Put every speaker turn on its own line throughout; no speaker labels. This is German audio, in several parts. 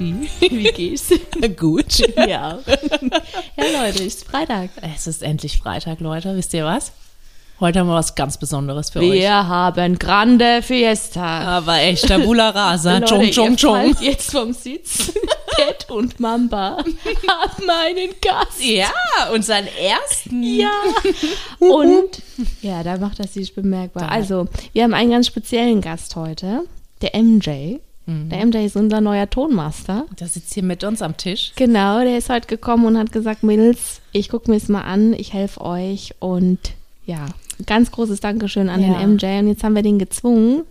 Mutti.
Wie geht's?
Gut.
Ja. Ja, Leute, ist Freitag.
Es ist endlich Freitag, Leute. Wisst ihr was? Heute haben wir was ganz Besonderes für
Wir
euch.
haben Grande Fiesta.
Aber echt, Tabula Rasa.
Leute,
Chong, chong,
ihr
chong.
fallt jetzt vom Sitz. Ted und Mamba haben einen Gast.
Ja, unseren ersten.
Ja. Und ja, da macht das sich bemerkbar. Also, wir haben einen ganz speziellen Gast heute, der MJ. Der MJ ist unser neuer Tonmaster.
Der sitzt hier mit uns am Tisch.
Genau, der ist heute gekommen und hat gesagt, Mädels, ich gucke mir es mal an, ich helfe euch und ja, ganz großes Dankeschön an
Ja.
den MJ und jetzt haben wir den gezwungen,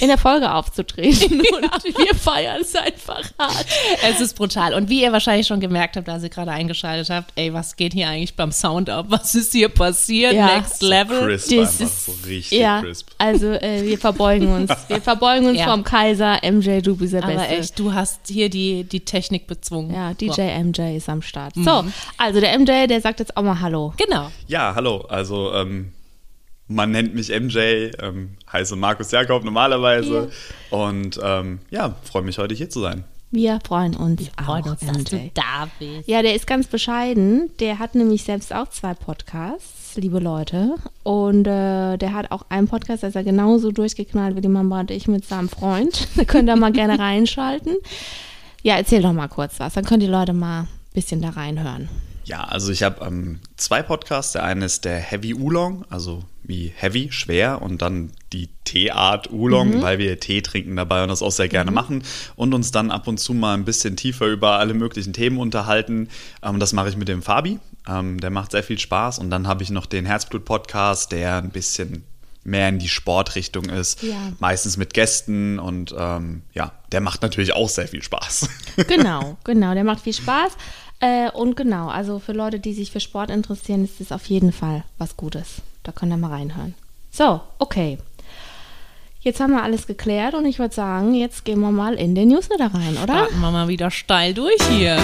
in der Folge aufzutreten und wir feiern es einfach hart.
Es ist brutal. Und wie ihr wahrscheinlich schon gemerkt habt, als ihr gerade eingeschaltet habt, ey, was geht hier eigentlich beim Sound ab? Was ist hier passiert?
Ja.
Next Level.
Crisp
Das
einfach,
ist-
so richtig
Ja,
crisp.
also äh, wir verbeugen uns. Wir verbeugen uns
Ja.
vom Kaiser. MJ, du bist der
Aber
Beste.
echt, du hast hier die, die Technik bezwungen.
Ja, DJ
So.
MJ ist am Start. So, also der MJ, der sagt jetzt auch mal Hallo.
Genau.
Ja, hallo. Also, ähm, man nennt mich MJ, ähm, heiße Markus Jakob normalerweise. Und ähm, ja, freue mich heute hier zu sein.
Wir freuen uns
Freuen
auch,
uns, dass du
MJ.
da bist.
Ja, der ist ganz bescheiden. Der hat nämlich selbst auch zwei Podcasts, liebe Leute. Und äh, der hat auch einen Podcast, da ist er genauso durchgeknallt wie die Mama und ich mit seinem Freund. Da könnt ihr mal gerne reinschalten. Ja, erzähl doch mal kurz was. Dann können die Leute mal ein bisschen da reinhören.
Ja, also ich habe ähm, zwei Podcasts. Der eine ist der Heavy Oolong, also wie Heavy, schwer, und dann die Teeart Oolong, weil wir Tee trinken dabei und das auch sehr gerne machen und uns dann ab und zu mal ein bisschen tiefer über alle möglichen Themen unterhalten. Ähm, das mache ich mit dem Fabi. Ähm, der macht sehr viel Spaß. Und dann habe ich noch den Herzblut-Podcast, der ein bisschen mehr in die Sportrichtung ist,
Ja.
meistens mit Gästen und ähm, ja, der macht natürlich auch sehr viel Spaß.
Genau, genau. Der macht viel Spaß. Äh, und genau, also für Leute, die sich für Sport interessieren, ist das auf jeden Fall was Gutes. Da könnt ihr mal reinhören. So, okay. Jetzt haben wir alles geklärt und ich würde sagen, jetzt gehen wir mal in den Newsletter rein, oder?
Starten wir mal wieder steil durch hier.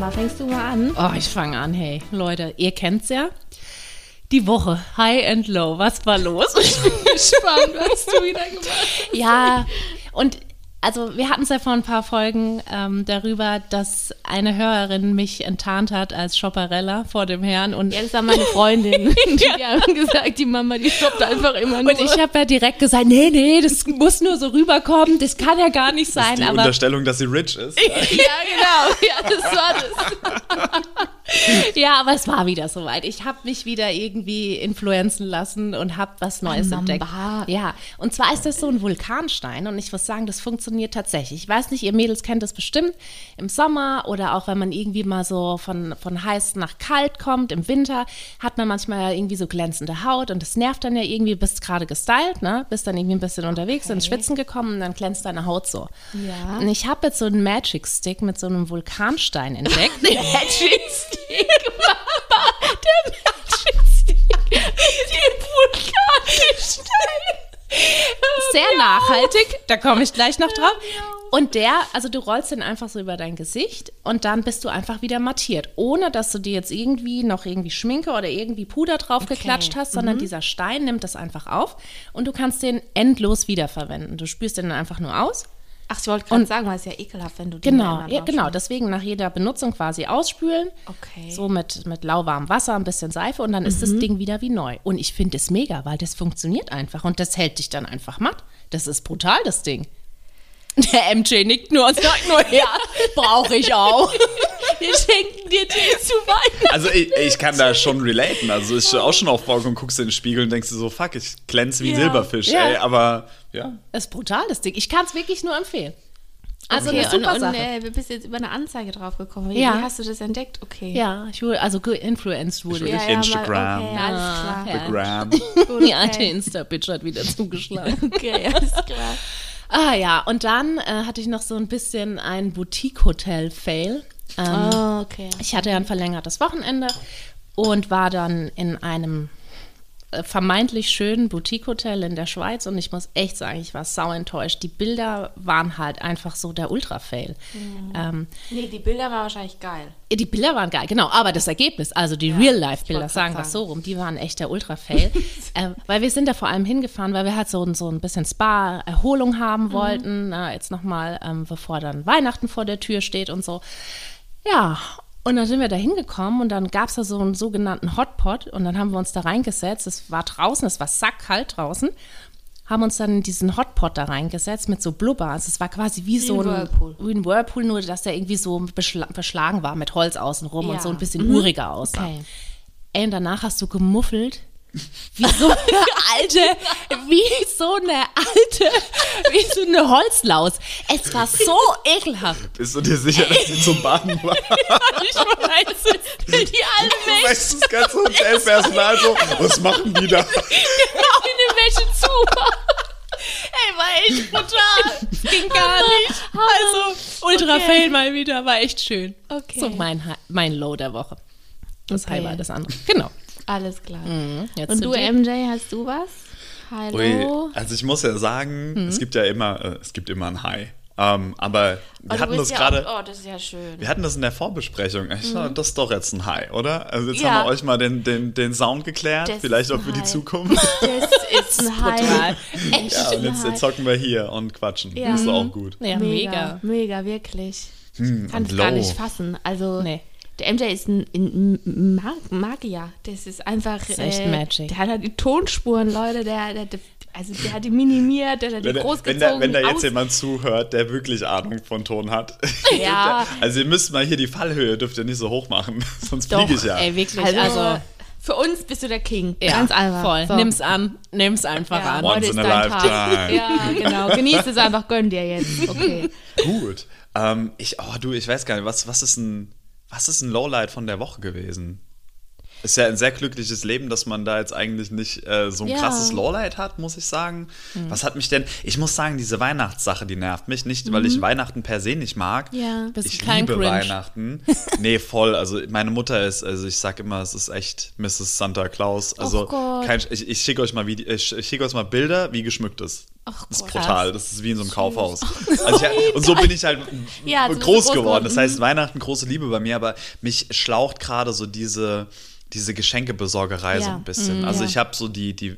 Mama, fängst du mal an?
Oh, ich fange an, hey. Leute, ihr kennt's ja. Die Woche, High and Low, was war los?
Spannend, was du wieder gemacht hast.
ja, und also wir hatten es ja vor ein paar Folgen ähm, darüber, dass eine Hörerin mich enttarnt hat als Shopperella vor dem Herrn und
Ja, das war meine Freundin. Die haben gesagt, die Mama, die stoppt einfach immer nur.
Und ich habe ja direkt gesagt, nee, nee, das muss nur so rüberkommen, das kann ja gar nicht
Das ist
sein.
die
Aber
Unterstellung, dass sie rich ist.
ja, genau. Ja, das war das.
ja, aber es war wieder soweit. Ich habe mich wieder irgendwie influenzen lassen und habe was Neues
Mamba.
entdeckt. Ja, und zwar ist das so ein Vulkanstein und ich muss sagen, das funktioniert tatsächlich. Ich weiß nicht, ihr Mädels kennt das bestimmt im Sommer oder auch wenn man irgendwie mal so von, von heiß nach kalt kommt im Winter, hat man manchmal irgendwie so glänzende Haut und das nervt dann ja irgendwie, bist gerade gestylt, ne? Bist dann irgendwie ein bisschen unterwegs, ins Schwitzen gekommen und dann glänzt deine Haut so.
Ja.
Und ich habe jetzt so einen Magic Stick mit so einem Vulkanstein entdeckt. Magic Stick, Mama, der Magic Stick, die Vulkanstein. Sehr nachhaltig, da komme ich gleich noch drauf. Und der, also du rollst den einfach so über dein Gesicht und dann bist du einfach wieder mattiert, ohne dass du dir jetzt irgendwie noch irgendwie Schminke oder irgendwie Puder drauf geklatscht hast, sondern dieser Stein nimmt das einfach auf und du kannst den endlos wiederverwenden. Du spürst den dann einfach nur aus
Ach, ich wollte gerade sagen, weil es ja ekelhaft, wenn du den
Genau, ja, genau. Deswegen nach jeder Benutzung quasi ausspülen.
Okay.
So mit, mit lauwarmem Wasser, ein bisschen Seife und dann ist das Ding wieder wie neu. Und ich finde es mega, weil das funktioniert einfach und das hält dich dann einfach matt. Das ist brutal, das Ding. Der MJ nickt nur und sagt nur, ja, brauche ich auch.
Wir schenken dir Tee zu Weihnachten.
Also ich, ich kann da schon relaten. Also ich stehe auch schon auf Balkon, guckst in den Spiegel und denkst dir so, fuck, ich glänze wie ein
Ja.
Silberfisch,
Ja.
ey. Aber ja.
Das ist brutal, das Ding. Ich kann es wirklich nur empfehlen. Also
okay,
eine super
und, und
Sache.
äh, wir bist jetzt über eine Anzeige drauf gekommen. Wie,
Ja.
wie hast du das entdeckt? Okay.
ja, ich wurde, also geinfluenced wurde
Ich
ich.
wurde- Instagram.
Mal, okay, alles klar.
Ja.
Gram.
Gut,
Ja, der
okay.
Insta-Bitch hat wieder zugeschlagen.
okay, alles klar.
Ah ja, und dann äh, hatte ich noch so ein bisschen ein Boutique-Hotel-Fail. Ähm,
Oh, okay.
Ich hatte ja ein verlängertes Wochenende und war dann in einem äh, vermeintlich schönen Boutique-Hotel in der Schweiz und ich muss echt sagen, ich war sau enttäuscht. Die Bilder waren halt einfach so der Ultra-Fail. Ähm,
Nee, die Bilder waren wahrscheinlich geil.
die Bilder waren geil, genau, aber das Ergebnis, also die Real-Life-Bilder, sagen wir es so rum, die waren echt der Ultra-Fail. äh, weil wir sind da vor allem hingefahren, weil wir halt so, ein- so ein bisschen Spa-Erholung haben wollten, na, jetzt nochmal, ähm, bevor dann Weihnachten vor der Tür steht und so. Ja, und dann sind wir da hingekommen und dann gab es da so einen sogenannten Hotpot und dann haben wir uns da reingesetzt. Es war draußen, es war sackkalt draußen. Haben uns dann in diesen Hotpot da reingesetzt mit so Blubber. Also es war quasi wie, so
ein Whirlpool.
ein Whirlpool, nur dass der irgendwie so beschla beschlagen war mit Holz außenrum
Ja.
und so ein bisschen uriger aussah.
Okay.
Ey, und danach hast du gemuffelt. Wie so eine alte, wie so eine alte, wie so eine Holzlaus. Es war so ekelhaft.
Bist du dir sicher, dass die zum Baden war?
Ich weiß es. Die alten Menschen
Weißt das ganze Hotelpersonal so, was machen die da?
genau in den Wäsche zu. Ey, war echt brutal. Das ging gar nicht. Also, Ultra
Okay.
Fail mal wieder, war echt schön.
Okay.
So mein, mein Low der Woche. Das
Okay.
High war das andere. Genau.
Alles klar.
Jetzt
Und du,
dir.
MJ, hast du was? Hallo?
Ui, also ich muss ja sagen, es gibt ja immer, äh, es gibt immer ein High. Ähm, aber wir
Oh,
hatten das
ja
gerade,
Oh, das ist ja schön.
wir hatten das in der Vorbesprechung. Ich dachte, das ist doch jetzt ein High, oder? Also jetzt
Ja.
haben wir euch mal den, den, den Sound geklärt,
Das
vielleicht auch für die. Zukunft.
Das ist ein. High. Echt
Ja, und jetzt, jetzt hocken wir hier und quatschen.
Ja.
Das ist auch gut.
Ja,
mega,
mega.
mega, wirklich.
Hm,
Kann es gar nicht fassen. Also
Nee.
Der MJ ist ein, ein ein Mag Magier. Das ist einfach.
Das ist echt
äh,
Magic.
Der hat halt die Tonspuren, Leute. Der, der, der, also der hat die minimiert, der hat die
Wenn, da-
großgezogen.
wenn, da, wenn da jetzt jemand zuhört, der wirklich Ahnung von Ton hat.
Ja.
also ihr müsst mal hier die Fallhöhe, dürft ihr nicht so hoch machen, sonst
Doch,
fliege ich ja.
Ey, wirklich.
Also,
Also,
für uns bist du der King.
ja,
Ganz einfach.
voll.
So.
Nimm's an. Nimm's einfach
Ja,
an.
Once
heute
in a
dein Tag.
lifetime.
Ja, genau. Genieß es einfach, gönn dir jetzt. Okay.
Gut. Ähm, ich, oh du, ich weiß gar nicht, was, was, ist ein, was ist ein Lowlight von der Woche gewesen? Ist ja ein sehr glückliches Leben, dass man da jetzt eigentlich nicht äh, so ein
Ja.
krasses Lowlight hat, muss ich sagen. Was hat mich denn, ich muss sagen, diese Weihnachtssache, die nervt mich. Nicht, weil ich Weihnachten per se nicht mag.
Ja.
Bist
ich
kein
liebe
Grinch.
Weihnachten. Nee, voll. Also meine Mutter ist, also ich sag immer, es ist echt Mrs. Santa Claus. Also
Gott.
kein, ich, ich schicke euch mal Vide- ich, ich schicke euch mal Bilder, wie geschmückt ist.
Ach
das ist brutal. Das ist wie in so einem Kaufhaus. Also ich, und so bin ich halt
Ja,
groß
groß
geworden. Das heißt, Weihnachten große Liebe bei mir, aber mich schlaucht gerade so diese, diese Geschenkebesorgerei so
Ja.
ein bisschen.
Mhm,
also
ja.
ich habe so die, die,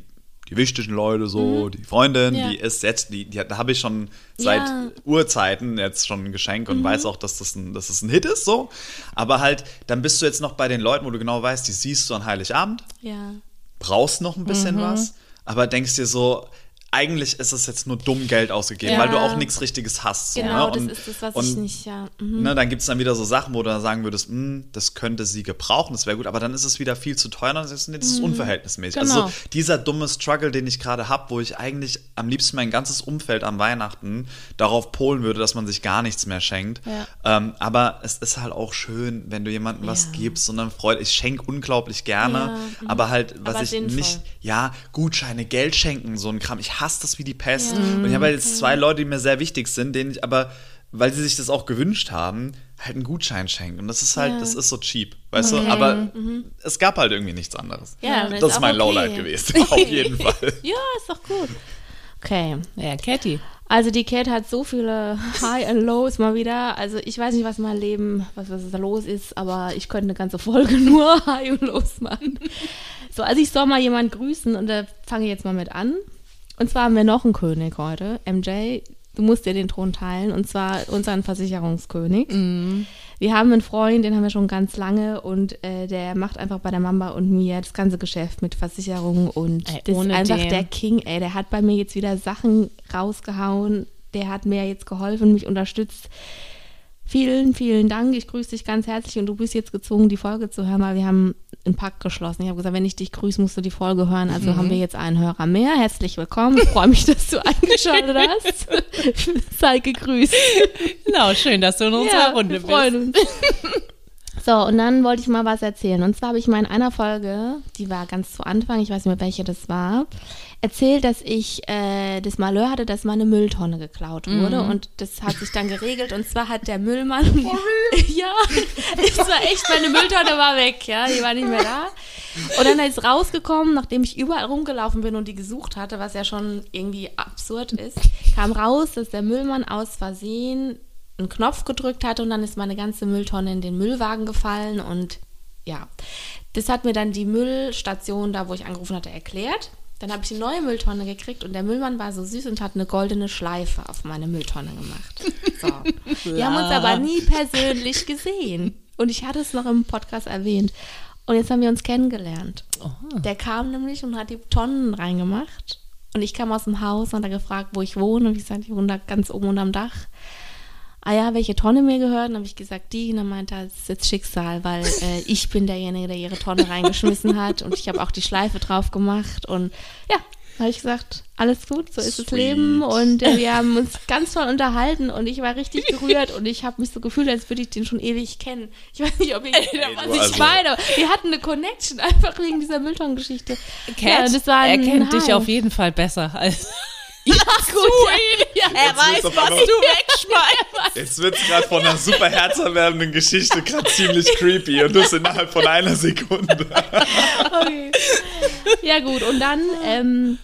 die wichtigen Leute so, die Freundin,
Ja.
die ist jetzt, die, die da habe ich schon seit. Urzeiten jetzt schon ein Geschenk und weiß auch, dass das, ein, dass das ein Hit ist so. Aber halt, dann bist du jetzt noch bei den Leuten, wo du genau weißt, die siehst du an Heiligabend,
Ja.
brauchst noch ein bisschen
Mhm.
was, aber denkst dir so, eigentlich ist es jetzt nur dumm Geld ausgegeben,
Ja.
weil du auch nichts Richtiges hast. So,
Genau,
ne?
das
und,
ist das, was
und,
ich nicht, ja. Mhm.
Ne, dann gibt es dann wieder so Sachen, wo du dann sagen würdest, "Hm, das könnte sie gebrauchen, das wäre gut, aber dann ist es wieder viel zu teuer, dann ist es nee, das ist unverhältnismäßig.
Genau.
Also dieser dumme Struggle, den ich gerade habe, wo ich eigentlich am liebsten mein ganzes Umfeld an Weihnachten darauf polen würde, dass man sich gar nichts mehr schenkt.
Ja.
Ähm, aber es ist halt auch schön, wenn du jemandem was
Ja.
gibst und dann freut, ich schenke unglaublich gerne,
mhm.
aber halt, was
Aber
ich
sinnvoll.
nicht, ja, Gutscheine, Geld schenken, so ein Kram, ich hasse das wie die Pest. Und ich habe halt jetzt zwei Leute, die mir sehr wichtig sind, denen ich aber, weil sie sich das auch gewünscht haben, halt einen Gutschein schenken. Und das ist halt,
Ja.
das ist so cheap, weißt du? Aber es gab halt irgendwie nichts anderes.
Ja,
das
ist
ist mein
okay.
Lowlight gewesen, auf jeden Fall.
Ja, ist doch gut. Okay.
Ja, Catty.
Also die Cat hat so viele High and Lows mal wieder. Also ich weiß nicht, was mein Leben, was, was da los ist, aber ich könnte eine ganze Folge nur High und Lows machen. So, also ich soll mal jemanden grüßen und da fange ich jetzt mal mit an. Und zwar haben wir noch einen König heute. MJ, du musst dir den Thron teilen und zwar unseren Versicherungskönig. Wir haben einen Freund, den haben wir schon ganz lange und äh, der macht einfach bei der Mamba und mir das ganze Geschäft mit Versicherungen und
Ey,
das ist einfach
den-
der King, ey. Der hat bei mir jetzt wieder Sachen rausgehauen. Der hat mir jetzt geholfen, mich unterstützt. Vielen, vielen Dank. Ich grüße dich ganz herzlich und du bist jetzt gezwungen, die Folge zu hören, weil wir haben einen Pakt geschlossen. Ich habe gesagt, wenn ich dich grüße, musst du die Folge hören. Also haben wir jetzt einen Hörer mehr. Herzlich willkommen. Ich freue mich, dass du eingeschaltet hast. Sei gegrüßt.
Genau, schön, dass du in unserer Runde
wir freuen uns. So, und dann wollte ich mal was erzählen. Und zwar habe ich mal in einer Folge, die war ganz zu Anfang, ich weiß nicht mehr, welche das war, erzählt, dass ich äh, das Malheur hatte, dass meine Mülltonne geklaut wurde. Und das hat sich dann geregelt. Und zwar hat der Müllmann. ja, es war echt, meine Mülltonne war weg, ja, die war nicht mehr da. Und dann ist rausgekommen, nachdem ich überall rumgelaufen bin und die gesucht hatte, was ja schon irgendwie absurd ist, kam raus, dass der Müllmann aus Versehen einen Knopf gedrückt hatte und dann ist meine ganze Mülltonne in den Müllwagen gefallen und ja, das hat mir dann die Müllstation da, wo ich angerufen hatte, erklärt. Dann habe ich die neue Mülltonne gekriegt und der Müllmann war so süß und hat eine goldene Schleife auf meine Mülltonne gemacht. So. Wir haben uns aber nie persönlich gesehen. Und ich hatte es noch im Podcast erwähnt. Und jetzt haben wir uns kennengelernt. Der kam nämlich und hat die Tonnen reingemacht. Und ich kam aus dem Haus und hat er gefragt, wo ich wohne. Und ich sagte, ich wohne da ganz oben unterm Dach. Ah ja, welche Tonne mir gehört? Dann habe ich gesagt, die. Und dann meinte er, das ist jetzt Schicksal, weil äh, ich bin derjenige, der ihre Tonne reingeschmissen hat. Und ich habe auch die Schleife drauf gemacht. Und ja, habe ich gesagt, alles gut, so ist das
Sweet.
Leben. Und äh, wir haben uns ganz toll unterhalten und ich war richtig gerührt und ich habe mich so gefühlt, als würde ich den schon ewig kennen. Ich weiß nicht, ob ihr was
du,
ich
also-
meine. Wir hatten eine Connection einfach wegen dieser Mülltonnengeschichte.
Cat,
das war
er
ein
kennt dich
High.
auf jeden Fall besser als
Ja, gut. Ja,
er
Jetzt wird's auf einmal-
wegschmeißt.
Jetzt wird es gerade von einer super herzerwärmenden Geschichte gerade ziemlich creepy und das innerhalb von einer Sekunde.
Okay. Ja, gut. Und dann, ähm,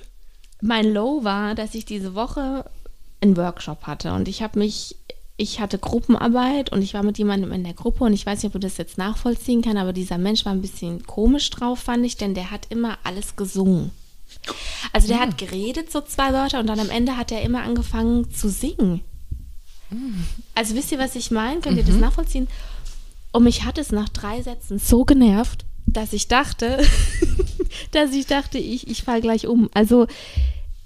mein Low war, dass ich diese Woche einen Workshop hatte und ich habe mich, ich hatte Gruppenarbeit und ich war mit jemandem in der Gruppe und ich weiß nicht, ob du das jetzt nachvollziehen kann, aber dieser Mensch war ein bisschen komisch drauf, fand ich, denn der hat immer alles gesungen. Also der hat geredet, so zwei Wörter, und dann am Ende hat er immer angefangen zu singen. Also wisst ihr, was ich meine? Könnt ihr das nachvollziehen? Und mich hat es nach drei Sätzen so genervt, dass ich dachte, dass ich dachte, ich, ich fall gleich um. Also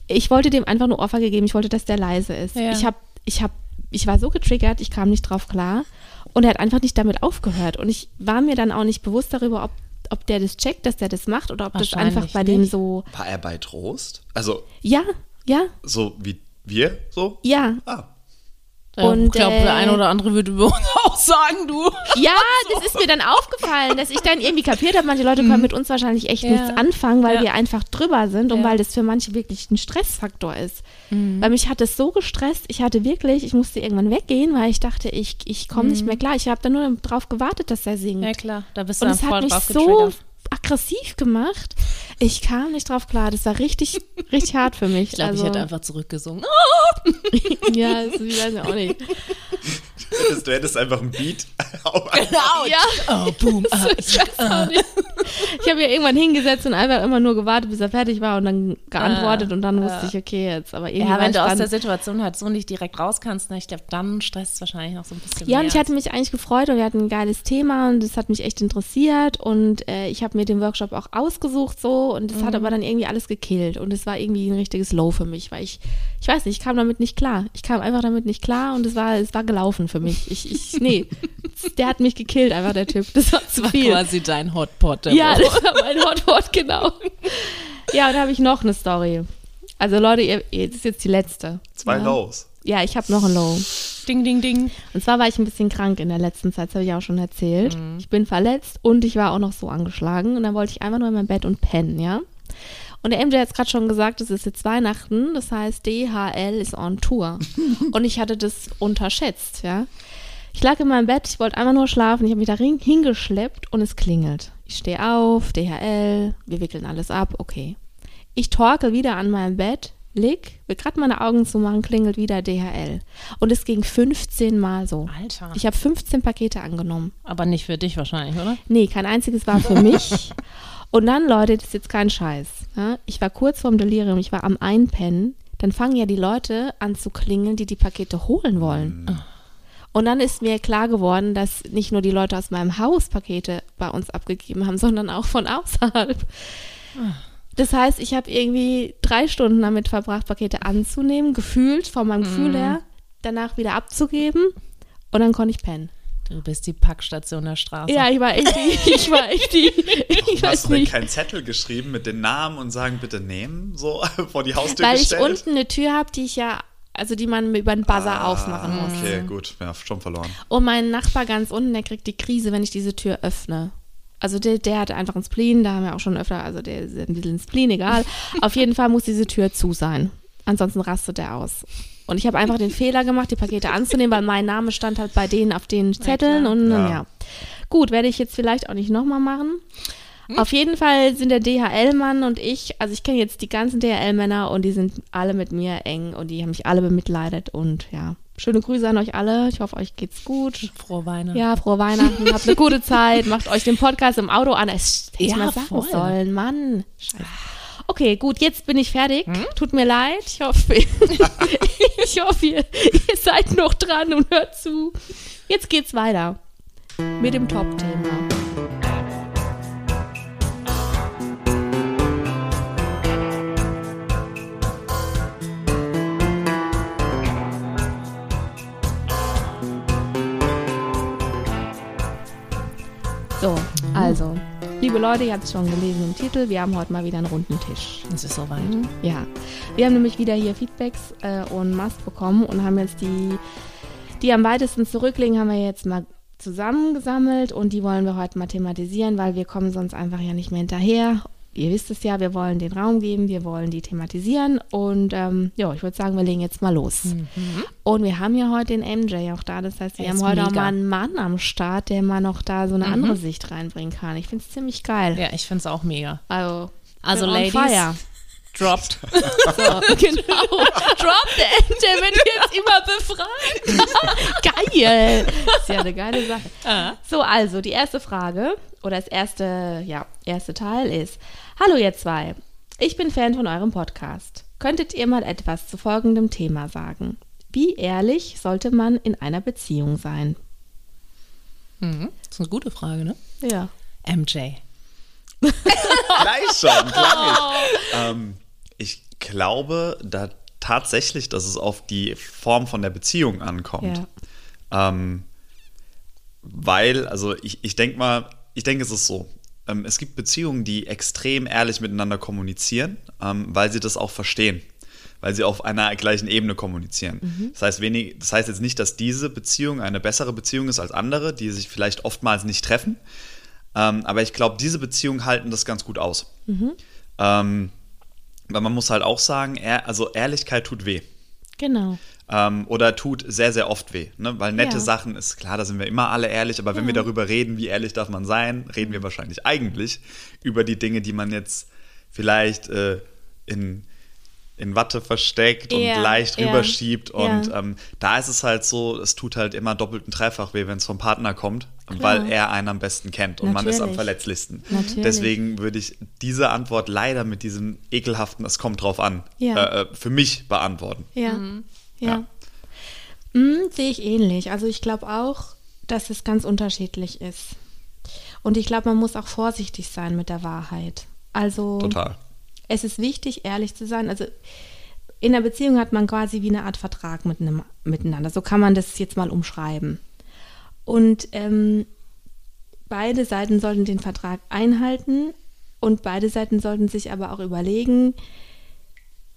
ich wollte dem einfach nur Ohrfeige geben. Ich wollte, dass der leise ist.
Ja.
Ich habe, ich habe, ich war so getriggert, ich kam nicht drauf klar. Und er hat einfach nicht damit aufgehört. Und ich war mir dann auch nicht bewusst darüber, ob, ob der das checkt, dass der das macht oder ob das einfach bei dem
nicht.
so,
War er bei Trost? Also
ja, ja,
so wie wir so?
ja.
Ah,
Und,
ich glaube, der
äh,
eine oder andere würde über uns auch sagen, du.
Ja, das ist mir dann aufgefallen, dass ich dann irgendwie kapiert habe, manche Leute können mit uns wahrscheinlich echt
Ja.
nichts anfangen, weil
Ja.
wir einfach drüber sind und
Ja.
weil das für manche wirklich ein Stressfaktor ist. Weil mich hat es so gestresst, ich hatte wirklich, ich musste irgendwann weggehen, weil ich dachte, ich, ich komme nicht mehr klar. Ich habe dann nur darauf gewartet, dass er singt.
Ja, klar, da bist du
und
dann
es
voll
hat mich
drauf
so. Aggressiv gemacht. Ich kam nicht drauf klar. Das war richtig, richtig hart für mich.
Ich glaube,
also,
ich hätte einfach zurückgesungen.
Ja, das weiß ich auch nicht.
Du hättest, du hättest einfach ein Beat.
Genau.
Ja.
Oh, boom. ah,
nicht. Ich habe ja irgendwann hingesetzt und einfach immer nur gewartet, bis er fertig war und dann geantwortet und dann wusste ich, okay, jetzt. Aber irgendwie
Ja, wenn du aus der Situation halt so nicht direkt raus kannst, ne, ich glaube, dann stresst es wahrscheinlich noch so ein bisschen
Ja,
mehr.
und ich hatte mich eigentlich gefreut und wir hatten ein geiles Thema und das hat mich echt interessiert und äh, ich habe mir den Workshop auch ausgesucht so und das hat aber dann irgendwie alles gekillt und es war irgendwie ein richtiges Low für mich, weil ich, ich weiß nicht, ich kam damit nicht klar. Ich kam einfach damit nicht klar und es war, es war gelaufen für mich. Ich, ich, nee, der hat mich gekillt, einfach der Typ. Das war zu
war
viel.
quasi dein Hotpot.
Ja, das war mein Hotwort, genau. Ja, und da habe ich noch eine Story. Also Leute, ihr, ihr- das ist jetzt die letzte.
Zwei
ja.
Lows.
Ja, ich habe noch ein Low.
Ding, ding, ding.
Und zwar war ich ein bisschen krank in der letzten Zeit, das habe ich auch schon erzählt. Ich bin verletzt und ich war auch noch so angeschlagen. Und dann wollte ich einfach nur in mein Bett und pennen, ja. Und der MJ hat jetzt gerade schon gesagt, es ist jetzt Weihnachten, das heißt DHL ist on Tour. und ich hatte das unterschätzt, ja. Ich lag in meinem Bett, ich wollte einfach nur schlafen, ich habe mich da hingeschleppt und es klingelt. Ich stehe auf, DHL, wir wickeln alles ab, okay. Ich torkel wieder an meinem Bett, leg, will gerade meine Augen zumachen, klingelt wieder DHL. Und es ging 15 Mal so.
Alter.
Ich habe 15 Pakete angenommen.
Aber nicht für dich wahrscheinlich, oder?
Nee, kein einziges war für mich. Und dann, Leute, das ist jetzt kein Scheiß. Ja? Ich war kurz vorm Delirium, ich war am Einpennen. Dann fangen ja die Leute an zu klingeln, die die Pakete holen wollen. Und dann ist mir klar geworden, dass nicht nur die Leute aus meinem Haus Pakete bei uns abgegeben haben, sondern auch von außerhalb. Das heißt, ich habe irgendwie drei Stunden damit verbracht, Pakete anzunehmen, gefühlt von meinem Gefühl her, danach wieder abzugeben und dann konnte ich pennen.
Du bist die Packstation der Straße.
Ja, ich war echt die, ich war echt die, ich
Warum hast du denn keinen Zettel geschrieben mit den Namen und sagen, bitte nehmen, so vor die Haustür
Weil ich
gestellt?
unten eine Tür habe, die ich ja also die man über den Buzzer aufmachen muss.
Ah, Okay, gut. Ja, schon verloren.
Und mein Nachbar ganz unten, der kriegt die Krise, wenn ich diese Tür öffne. Also der, der hatte einfach einen Spleen, da haben wir auch schon öfter, also der ist ein bisschen ein Spleen, egal. Auf jeden Fall muss diese Tür zu sein. Ansonsten rastet der aus. Und ich habe einfach den Fehler gemacht, die Pakete anzunehmen, weil mein Name stand halt bei denen auf den Zetteln und
Ja.
ja. Gut, werde ich jetzt vielleicht auch nicht nochmal machen. Auf jeden Fall sind der DHL-Mann und ich, also ich kenne jetzt die ganzen DHL-Männer und die sind alle mit mir eng und die haben mich alle bemitleidet und ja, schöne Grüße an euch alle. Ich hoffe, euch geht's gut.
Frohe Weihnachten.
Ja, frohe Weihnachten, habt eine gute Zeit, macht euch den Podcast im Auto an. Es hätte ich
Ja,
mal sagen
voll.
sollen, Mann. Scheiße. Okay, gut, jetzt bin ich fertig. Tut mir leid. Ich hoffe, ich hoffe ihr, ihr seid noch dran und hört zu. Jetzt geht's weiter mit dem Top-Thema. So, also, liebe Leute, ihr habt es schon gelesen im Titel, wir haben heute mal wieder einen runden Tisch.
Es ist soweit.
Ja, wir haben nämlich wieder hier Feedbacks äh, und Mast bekommen und haben jetzt die, die am weitesten zurückliegen, haben wir jetzt mal zusammengesammelt und die wollen wir heute mal thematisieren, weil wir kommen sonst einfach ja nicht mehr hinterher. Ihr wisst es ja, wir wollen den Raum geben, wir wollen die thematisieren und ähm, ja, ich würde sagen, wir legen jetzt mal los. Und wir haben ja heute den MJ auch da, das heißt, wir haben heute auch
mega.
mal einen Mann am Start, der mal noch da so eine andere Sicht reinbringen kann. Ich finde es ziemlich geil.
Ja, ich finde es auch mega.
Also,
Also, Ladies,
fire.
Dropped.
So, genau. Drop the der wird jetzt immer befragt. Geil. Ist ja eine geile Sache.
Ah.
So, also die erste Frage oder das erste, ja, erste Teil ist: Hallo ihr zwei. Ich bin Fan von eurem Podcast. Könntet ihr mal etwas zu folgendem Thema sagen? Wie ehrlich sollte man in einer Beziehung sein?
Mhm. Das ist eine gute Frage, ne?
Ja.
MJ.
Gleich schon, gleich. ähm, ich glaube da tatsächlich, dass es auf die Form von der Beziehung ankommt.
Ja.
Ähm, weil, also ich, ich denke mal, ich denke, es ist so. Ähm, es gibt Beziehungen, die extrem ehrlich miteinander kommunizieren, ähm, weil sie das auch verstehen. Weil sie auf einer gleichen Ebene kommunizieren. Das, heißt wenig, das heißt jetzt nicht, dass diese Beziehung eine bessere Beziehung ist als andere, die sich vielleicht oftmals nicht treffen. Ähm, aber ich glaube, diese Beziehungen halten das ganz gut aus. Ähm, weil man muss halt auch sagen, also Ehrlichkeit tut weh.
Genau.
Ähm, oder tut sehr, sehr oft weh. Ne? Weil nette
Ja.
Sachen ist klar, da sind wir immer alle ehrlich, aber wenn wir darüber reden, wie ehrlich darf man sein, reden wir wahrscheinlich eigentlich über die Dinge, die man jetzt vielleicht äh, in, in Watte versteckt
Ja,
und leicht
ja,
rüberschiebt. Und
ja.
ähm, da ist es halt so, es tut halt immer doppelt und dreifach weh, wenn es vom Partner kommt, weil er einen am besten kennt und man ist am
Natürlich.
verletzlichsten.
Natürlich.
Deswegen würde ich diese Antwort leider mit diesem ekelhaften, es kommt drauf an,
Ja.
äh, äh, für mich beantworten.
Ja. Ja.
Ja.
Mm, sehe ich ähnlich. Also ich glaube auch, dass es ganz unterschiedlich ist. Und ich glaube, man muss auch vorsichtig sein mit der Wahrheit. Also
Total.
es ist wichtig, ehrlich zu sein. Also in einer Beziehung hat man quasi wie eine Art Vertrag mit einem, miteinander. So kann man das jetzt mal umschreiben. Und ähm, beide Seiten sollten den Vertrag einhalten und beide Seiten sollten sich aber auch überlegen,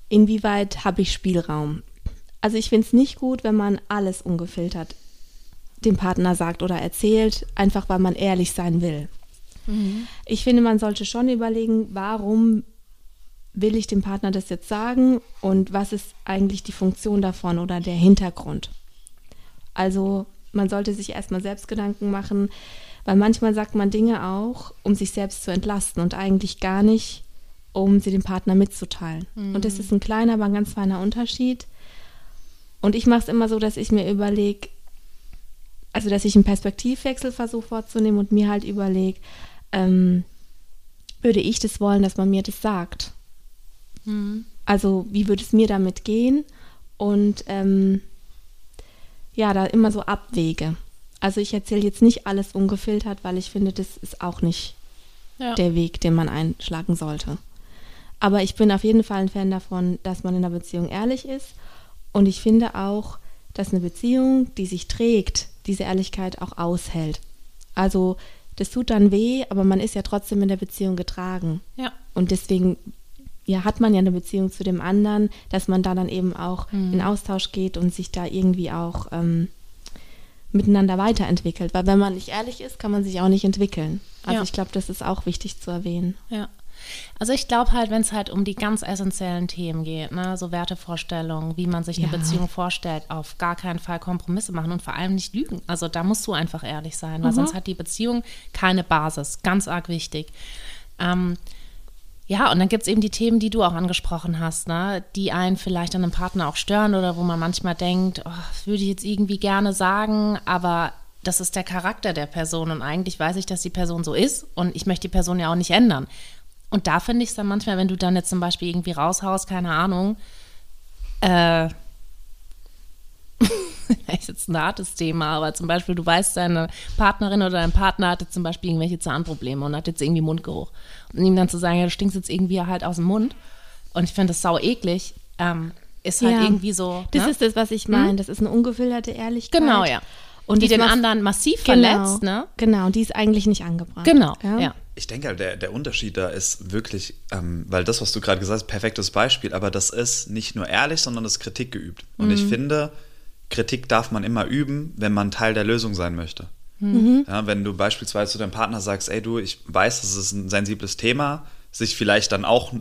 inwieweit habe ich Spielraum. Also ich finde es nicht gut, wenn man alles ungefiltert dem Partner sagt oder erzählt, einfach weil man ehrlich sein will. Ich finde, man sollte schon überlegen, warum will ich dem Partner das jetzt sagen und was ist eigentlich die Funktion davon oder der Hintergrund. Also man sollte sich erstmal selbst Gedanken machen, weil manchmal sagt man Dinge auch, um sich selbst zu entlasten und eigentlich gar nicht, um sie dem Partner mitzuteilen. Und das ist ein kleiner, aber ein ganz feiner Unterschied. Und ich mache es immer so, dass ich mir überlege, also dass ich einen Perspektivwechsel versuche vorzunehmen und mir halt überlege, ähm, würde ich das wollen, dass man mir das sagt? Also wie würde es mir damit gehen? Und ähm, ja, da immer so abwäge. Also ich erzähle jetzt nicht alles ungefiltert, weil ich finde, das ist auch nicht
Ja.
der Weg, den man einschlagen sollte. Aber ich bin auf jeden Fall ein Fan davon, dass man in einer Beziehung ehrlich ist. Und ich finde auch, dass eine Beziehung, die sich trägt, diese Ehrlichkeit auch aushält. Also das tut dann weh, aber man ist ja trotzdem in der Beziehung getragen.
Ja.
Und deswegen ja, hat man ja eine Beziehung zu dem anderen, dass man da dann eben auch in Austausch geht und sich da irgendwie auch ähm, miteinander weiterentwickelt. Weil wenn man nicht ehrlich ist, kann man sich auch nicht entwickeln. Also
Ja.
ich glaube, das ist auch wichtig zu erwähnen.
Ja. Also ich glaube halt, wenn es halt um die ganz essentiellen Themen geht, ne, so Wertevorstellungen, wie man sich eine
Ja.
Beziehung vorstellt, auf gar keinen Fall Kompromisse machen und vor allem nicht lügen. Also da musst du einfach ehrlich sein, weil sonst hat die Beziehung keine Basis. Ganz arg wichtig. Ähm, ja, und dann gibt es eben die Themen, die du auch angesprochen hast, ne? die einen vielleicht an einem Partner auch stören oder wo man manchmal denkt, oh, das würde ich jetzt irgendwie gerne sagen, aber das ist der Charakter der Person und eigentlich weiß ich, dass die Person so ist und ich möchte die Person ja auch nicht ändern. Und da finde ich es dann manchmal, wenn du dann jetzt zum Beispiel irgendwie raushaust, keine Ahnung, äh, ist jetzt ein hartes Thema, aber zum Beispiel, du weißt, deine Partnerin oder dein Partner hatte zum Beispiel irgendwelche Zahnprobleme und hat jetzt irgendwie Mundgeruch. Und ihm dann zu sagen, ja, du stinkst jetzt irgendwie halt aus dem Mund. Und ich finde das sau eklig, ähm, ist halt
Ja.
irgendwie so.
Das
ne?
ist das, was ich meine. Das ist eine ungefilterte Ehrlichkeit.
genau, ja.
Und
die
das
den anderen massiv
Genau,
verletzt, ne?
genau, die ist eigentlich nicht angebracht.
Genau, ja.
Ich denke, halt, der, der Unterschied da ist wirklich, ähm, weil das, was du gerade gesagt hast, perfektes Beispiel, aber das ist nicht nur ehrlich, sondern das ist Kritik geübt. Und ich finde, Kritik darf man immer üben, wenn man Teil der Lösung sein möchte. Ja, wenn du beispielsweise zu deinem Partner sagst, ey du, ich weiß, das ist ein sensibles Thema, sich vielleicht dann auch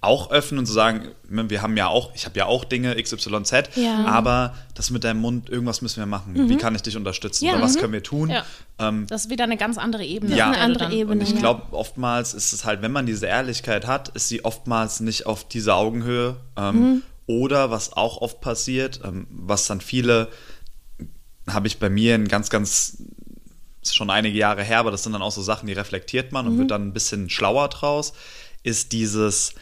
auch öffnen und zu sagen, ne, wir haben ja auch, ich habe ja auch Dinge XYZ,
Ja.
aber das mit deinem Mund, irgendwas müssen wir machen. Wie kann ich dich unterstützen?
Ja,
Oder was
mhm.
können wir tun?
Ja.
Ähm,
Das ist wieder eine ganz andere Ebene.
Ja.
eine andere
dann-
Ebene.
und ich
ja.
glaube, oftmals ist es halt, wenn man diese Ehrlichkeit hat, ist sie oftmals nicht auf dieser Augenhöhe. Ähm,
Mhm.
Oder was auch oft passiert, ähm, was dann viele, habe ich bei mir in ganz, ganz, ist schon einige Jahre her, aber das sind dann auch so Sachen, die reflektiert man und
Mhm.
wird dann ein bisschen schlauer draus, ist dieses,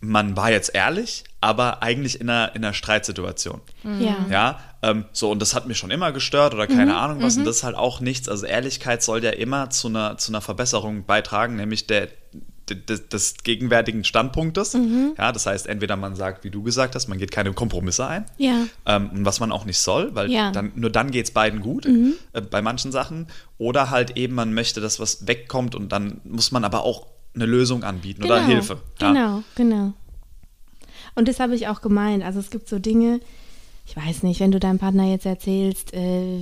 man war jetzt ehrlich, aber eigentlich in einer, in einer Streitsituation.
Ja.
Ja, ähm, so, und das hat mich schon immer gestört oder
Mhm,
keine Ahnung was. Und das ist halt auch nichts. Also Ehrlichkeit soll ja immer zu einer, zu einer Verbesserung beitragen, nämlich der, de- de- des gegenwärtigen Standpunktes.
Mhm.
Ja, das heißt, entweder man sagt, wie du gesagt hast, man geht keine Kompromisse ein.
Ja.
Ähm, und was man auch nicht soll, weil
Ja. Mhm.
dann, nur dann geht es beiden gut äh, bei manchen Sachen. Oder halt eben, man möchte, dass was wegkommt und dann muss man aber auch eine Lösung anbieten oder Hilfe. Ja.
Genau, genau. Und das habe ich auch gemeint. Also es gibt so Dinge, ich weiß nicht, wenn du deinem Partner jetzt erzählst, äh,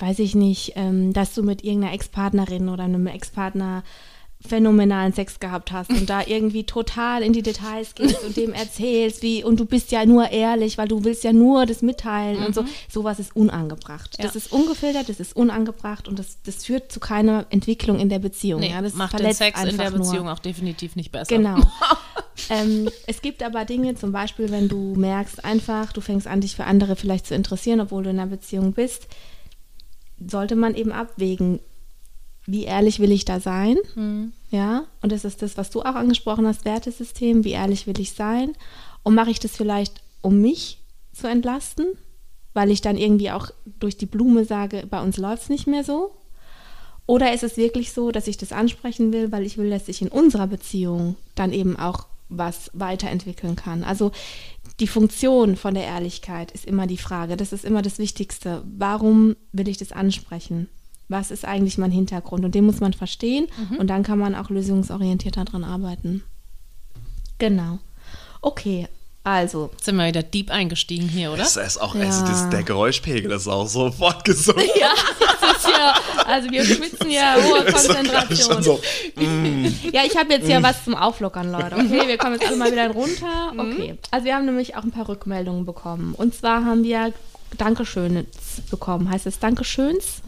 weiß ich nicht, ähm, dass du mit irgendeiner Ex-Partnerin oder einem Ex-Partner phänomenalen Sex gehabt hast und da irgendwie total in die Details gehst und dem erzählst, wie, und du bist ja nur ehrlich, weil du willst ja nur das mitteilen und so. Sowas ist unangebracht. Das
Ja.
ist ungefiltert, das ist unangebracht und das, das führt zu keiner Entwicklung in der Beziehung.
Nee,
ja, das
macht den Sex in der
nur.
Beziehung auch definitiv nicht besser.
Genau. ähm, es gibt aber Dinge, zum Beispiel, wenn du merkst einfach, du fängst an, dich für andere vielleicht zu interessieren, obwohl du in einer Beziehung bist, sollte man eben abwägen, wie ehrlich will ich da sein? Ja, und das ist das, was du auch angesprochen hast, Wertesystem, wie ehrlich will ich sein? Und mache ich das vielleicht, um mich zu entlasten, weil ich dann irgendwie auch durch die Blume sage, bei uns läuft es nicht mehr so? Oder ist es wirklich so, dass ich das ansprechen will, weil ich will, dass sich in unserer Beziehung dann eben auch was weiterentwickeln kann? Also die Funktion von der Ehrlichkeit ist immer die Frage. Das ist immer das Wichtigste. Warum will ich das ansprechen? Was ist eigentlich mein Hintergrund? Und den muss man verstehen und dann kann man auch lösungsorientierter dran arbeiten. Genau. Okay, also
Jetzt sind wir wieder deep eingestiegen hier, oder?
Das ist auch,
Ja.
also das, der Geräuschpegel ist auch sofort gesund.
ja, das ist ja, also wir schwitzen ja hohe
Das
Konzentration.
so.
Ja, ich habe jetzt hier was zum Auflockern, Leute. Okay, wir kommen jetzt alle mal wieder runter. Okay. Also wir haben nämlich auch ein paar Rückmeldungen bekommen. Und zwar haben wir Dankeschöns bekommen. Heißt es Dankeschöns?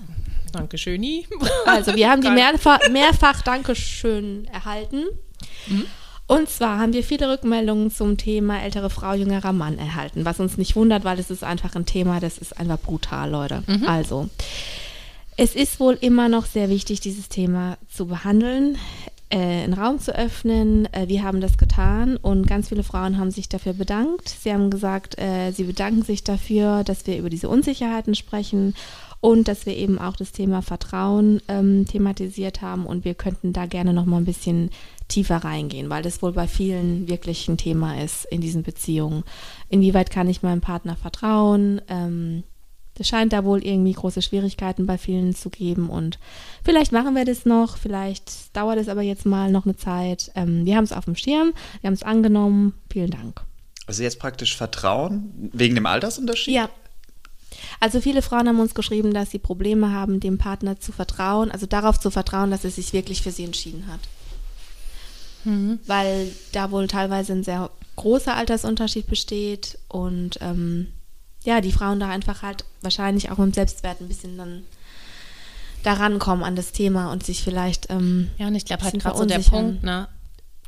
Dankeschöni.
Also wir haben die mehrfach, mehrfach Dankeschön erhalten. Und zwar haben wir viele Rückmeldungen zum Thema ältere Frau, jüngerer Mann erhalten, was uns nicht wundert, weil es ist einfach ein Thema, das ist einfach brutal, Leute. Also, es ist wohl immer noch sehr wichtig, dieses Thema zu behandeln, äh, einen Raum zu öffnen. Äh, wir haben das getan und ganz viele Frauen haben sich dafür bedankt. Sie haben gesagt, äh, sie bedanken sich dafür, dass wir über diese Unsicherheiten sprechen und dass wir eben auch das Thema Vertrauen ähm, thematisiert haben und wir könnten da gerne noch mal ein bisschen tiefer reingehen, weil das wohl bei vielen wirklich ein Thema ist in diesen Beziehungen. Inwieweit kann ich meinem Partner vertrauen? Ähm, es scheint da wohl irgendwie große Schwierigkeiten bei vielen zu geben und vielleicht machen wir das noch, vielleicht dauert es aber jetzt mal noch eine Zeit. Ähm, wir haben es auf dem Schirm, wir haben es angenommen. Vielen Dank.
Also jetzt praktisch Vertrauen wegen dem Altersunterschied?
Ja. Also viele Frauen haben uns geschrieben, dass sie Probleme haben, dem Partner zu vertrauen, also darauf zu vertrauen, dass er sich wirklich für sie entschieden hat.
Mhm.
Weil da wohl teilweise ein sehr großer Altersunterschied besteht und ähm, ja, die Frauen da einfach halt wahrscheinlich auch im Selbstwert ein bisschen dann daran kommen an das Thema und sich vielleicht ähm,
Ja, und ich glaube halt gerade so der. Punkt, ne?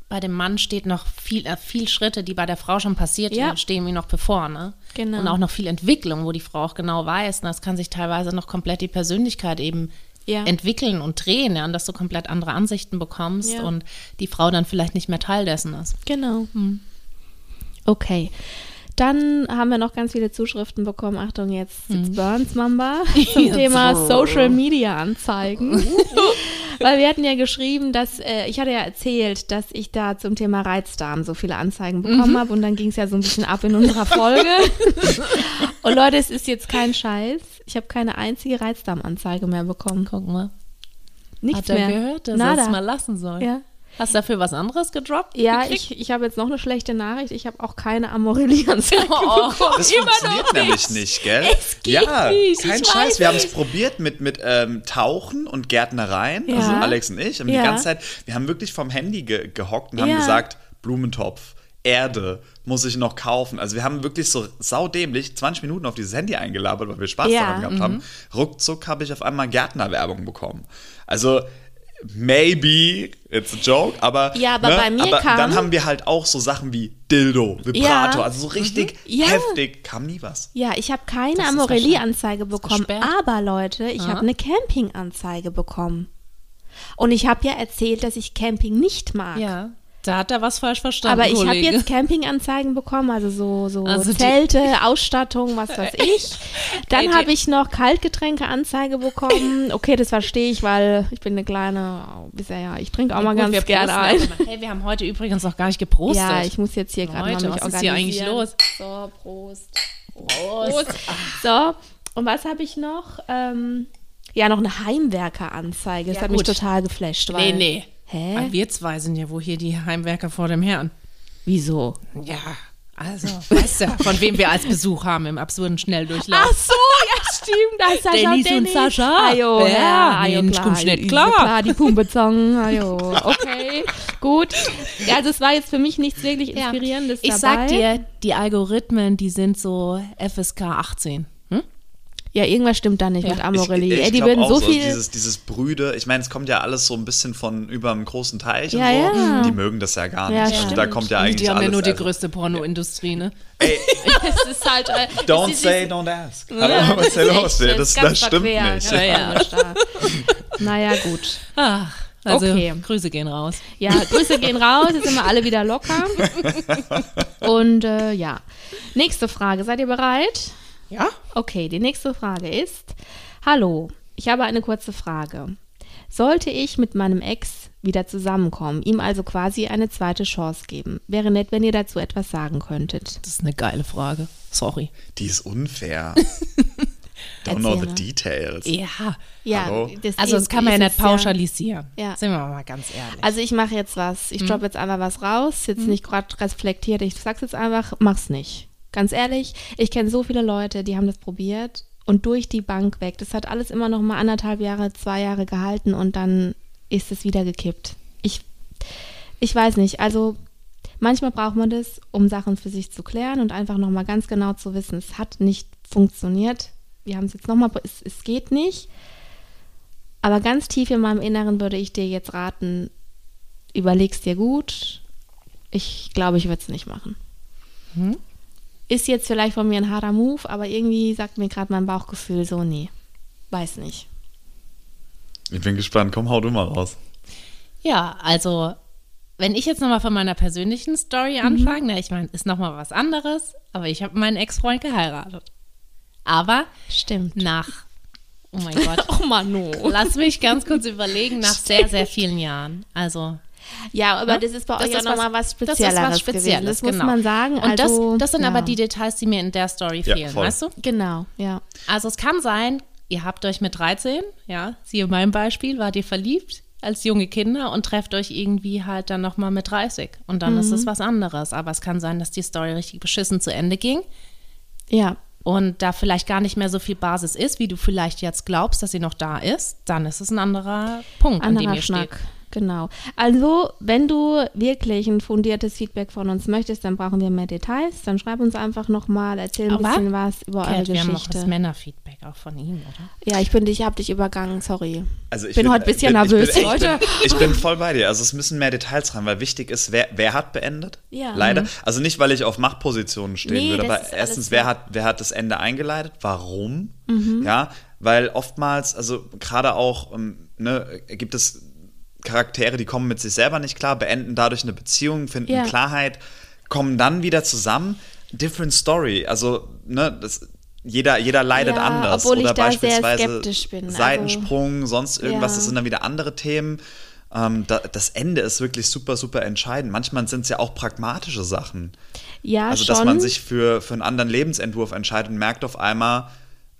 Bei dem Mann steht noch viel, äh, viel Schritte, die bei der Frau schon passiert
Ja.
sind, stehen ihm noch bevor, ne?
Genau.
Und auch noch viel Entwicklung, wo die Frau auch genau weiß, ne? es kann sich teilweise noch komplett die Persönlichkeit eben
Ja.
entwickeln und drehen, ja, und dass du komplett andere Ansichten bekommst
Ja.
und die Frau dann vielleicht nicht mehr Teil dessen ist.
Genau. Okay. Dann haben wir noch ganz viele Zuschriften bekommen. Achtung, jetzt, jetzt Burns Mamba zum Thema. Social Media Anzeigen. Weil wir hatten ja geschrieben, dass äh, ich hatte ja erzählt, dass ich da zum Thema Reizdarm so viele Anzeigen bekommen habe und dann ging es ja so ein bisschen ab in unserer Folge. und Leute, es ist jetzt kein Scheiß. Ich habe keine einzige Reizdarmanzeige mehr bekommen.
Guck mal.
Nichts
Hat er
mehr.
gehört, dass er es mal lassen soll?
Ja.
Hast du dafür was anderes gedroppt?
Ja,
gekriegt?
ich, ich habe jetzt noch eine schlechte Nachricht. Ich habe auch keine Amorelli-Anzeige
Oh.
bekommen.
Das
Immer
funktioniert
noch
nämlich
nicht.
gell?
Es geht
ja,
nicht,
kein
ich
Scheiß. Wir haben es probiert mit, mit ähm, Tauchen und Gärtnereien,
Ja.
also Alex und ich. Und
Ja.
die ganze Zeit, wir haben wirklich vom Handy ge gehockt und haben
Ja.
gesagt, Blumentopf, Erde, muss ich noch kaufen. Also wir haben wirklich so saudämlich 20 Minuten auf dieses Handy eingelabert, weil wir Spaß
Ja,
daran gehabt haben. Ruckzuck habe ich auf einmal Gärtnerwerbung bekommen. Also maybe it's a joke, aber, ne,
Ja, aber bei mir
aber
kam-
dann haben wir halt auch so Sachen wie Dildo, Vibrator,
Ja.
also so richtig
Ja.
heftig, kam nie was.
Ja, ich habe keine Amorelli-Anzeige bekommen, aber Leute, ich habe eine Camping-Anzeige bekommen. Und ich habe ja erzählt, dass ich Camping nicht mag.
Ja, da hat er was falsch verstanden.
Aber ich habe jetzt Camping-Anzeigen bekommen, also so, so
Also
Zelte, Ausstattung, was weiß ich. Dann habe ich noch Kaltgetränke-Anzeige bekommen. Okay, das verstehe ich, weil ich bin eine kleine, bisher ja, ich trinke auch mal
Gut,
ganz gerne ein.
Hey, wir haben heute übrigens noch gar nicht geprostet.
Ja, ich muss jetzt hier gerade mal mich
was ist hier eigentlich los?
So, Prost. Prost. So, und was habe ich noch? Ähm, ja, noch eine Heimwerkeranzeige. Das
Ja,
hat mich
gut.
total geflasht.
Nee,
Weil,
nee.
Hä?
Weil wir zwei sind ja wohl hier die Heimwerker vor dem Herrn.
Wieso?
Ja, also, weißt du, von wem wir als Besuch haben im absurden Schnelldurchlauf.
Ach so, ja, stimmt. Da ist Sascha
Dennis und Sascha.
Ajo,
Ja,
ja, ajo,
Mensch,
klar.
komm schnell
Ist
klar.
klar, die Pumpezong. Ajo, okay, gut. Ja, also es war jetzt für mich nichts wirklich
Ja.
Inspirierendes
Ich
dabei.
sag dir, die Algorithmen, die sind so FSK 18.
Ja, irgendwas stimmt da nicht
Ja.
mit Amorelli.
Ich, ich
Ey, die würden
auch
so viel...
Dieses, dieses Brüde, ich meine, es kommt ja alles so ein bisschen von über einem großen Teich
Ja,
und so.
ja.
Die mögen das ja gar
Ja,
nicht.
stimmt.
Da kommt ja eigentlich
die haben ja
alles.
nur die
also-
größte Pornoindustrie, ne?
Ey,
es ist halt... Äh,
don't
ist-
say, don't ask.
Ja,
Hallo, was ist denn
das
los? Das, das,
ganz
stimmt
verquer,
nicht.
Ja, ja.
naja, gut.
Ach, also
Okay.
Grüße gehen raus.
Ja, Grüße gehen raus, jetzt sind wir alle wieder locker. Und äh, ja, nächste Frage. Seid ihr bereit?
Ja?
Okay, die nächste Frage ist: Hallo, ich habe eine kurze Frage. Sollte ich mit meinem Ex wieder zusammenkommen, ihm also quasi eine zweite Chance geben? Wäre nett, wenn ihr dazu etwas sagen könntet.
Das ist eine geile Frage. Sorry.
Die ist unfair. Don't know the details.
Ja.
Ja,
Hallo?
Also, das kann man ja nicht pauschalisieren.
Ja.
Sind wir mal ganz ehrlich.
Also ich mache jetzt was. Ich droppe jetzt einfach was raus. Jetzt nicht gerade reflektiert. Ich sag's jetzt einfach, mach's nicht. Ganz ehrlich, ich kenne so viele Leute, die haben das probiert und durch die Bank weg. Das hat alles immer noch mal anderthalb Jahre, zwei Jahre gehalten und dann ist es wieder gekippt. Ich, ich weiß nicht. Also manchmal braucht man das, um Sachen für sich zu klären und einfach noch mal ganz genau zu wissen, es hat nicht funktioniert. Wir haben es jetzt noch mal, es, es geht nicht. Aber ganz tief in meinem Inneren würde ich dir jetzt raten, überleg's dir gut. Ich glaube, ich würde es nicht machen.
Hm?
Ist jetzt vielleicht von mir ein harter Move, aber irgendwie sagt mir gerade mein Bauchgefühl so, nee, weiß nicht.
Ich bin gespannt. Komm, hau du mal raus.
Ja, also wenn ich jetzt nochmal von meiner persönlichen Story
Mhm.
anfange, na, ich meine, ist nochmal was anderes, aber ich habe meinen Ex-Freund geheiratet. Aber
Stimmt.
nach, oh mein Gott,
Oh Mano.
lass mich ganz kurz überlegen, nach sehr, sehr vielen Jahren. Also
Ja, aber
Ja?
das ist bei
Das
euch auch
ist
nochmal was
das ist was Spezielles,
gewesen. Das muss
genau.
man sagen.
Und
also,
das, das sind
ja.
aber die Details, die mir in der Story
Ja,
fehlen,
voll.
weißt du?
Genau, ja.
Also es kann sein, ihr habt euch mit 13, ja, siehe mein Beispiel, wart ihr verliebt als junge Kinder und trefft euch irgendwie halt dann nochmal mit 30. Und dann ist
Mhm.
es was anderes. Aber es kann sein, dass die Story richtig beschissen zu Ende ging
Ja,
und da vielleicht gar nicht mehr so viel Basis ist, wie du vielleicht jetzt glaubst, dass sie noch da ist, dann ist es ein anderer Punkt, an dem
anderer
ihr
Schnack.
steht.
Genau. Also, wenn du wirklich ein fundiertes Feedback von uns möchtest, dann brauchen wir mehr Details. Dann schreib uns einfach nochmal, erzähl ein
Aber,
bisschen was über eure
Kat, wir haben noch das
Geschichte.
Männerfeedback auch von ihm, oder?
Ja, ich bin, ich habe dich übergangen, sorry.
Also ich
Bin heute ein bisschen
bin-
nervös,
ich bin,
Leute.
Ich bin, ich bin voll bei dir. Also es müssen mehr Details rein, weil wichtig ist, wer, wer hat beendet?
Ja.
Leider. Also nicht, weil ich auf Machtpositionen stehen
Nee,
würde, aber erstens, wer hat, wer hat das Ende eingeleitet? Warum?
Mhm.
Ja, weil oftmals, also gerade auch, ähm, ne, gibt es Charaktere, die kommen mit sich selber nicht klar, beenden dadurch eine Beziehung, finden
Ja.
Klarheit, kommen dann wieder zusammen. Different Story. Also, ne, das, jeder, jeder leidet
Ja,
anders.
obwohl ich
Oder
da sehr
beispielsweise
skeptisch bin. Also,
Seitensprung, sonst irgendwas,
Ja.
das sind dann wieder andere Themen. Ähm, da, das Ende ist wirklich super, super entscheidend. Manchmal sind es ja auch pragmatische Sachen.
Ja,
also,
schon.
dass man sich für, für einen anderen Lebensentwurf entscheidet und merkt auf einmal,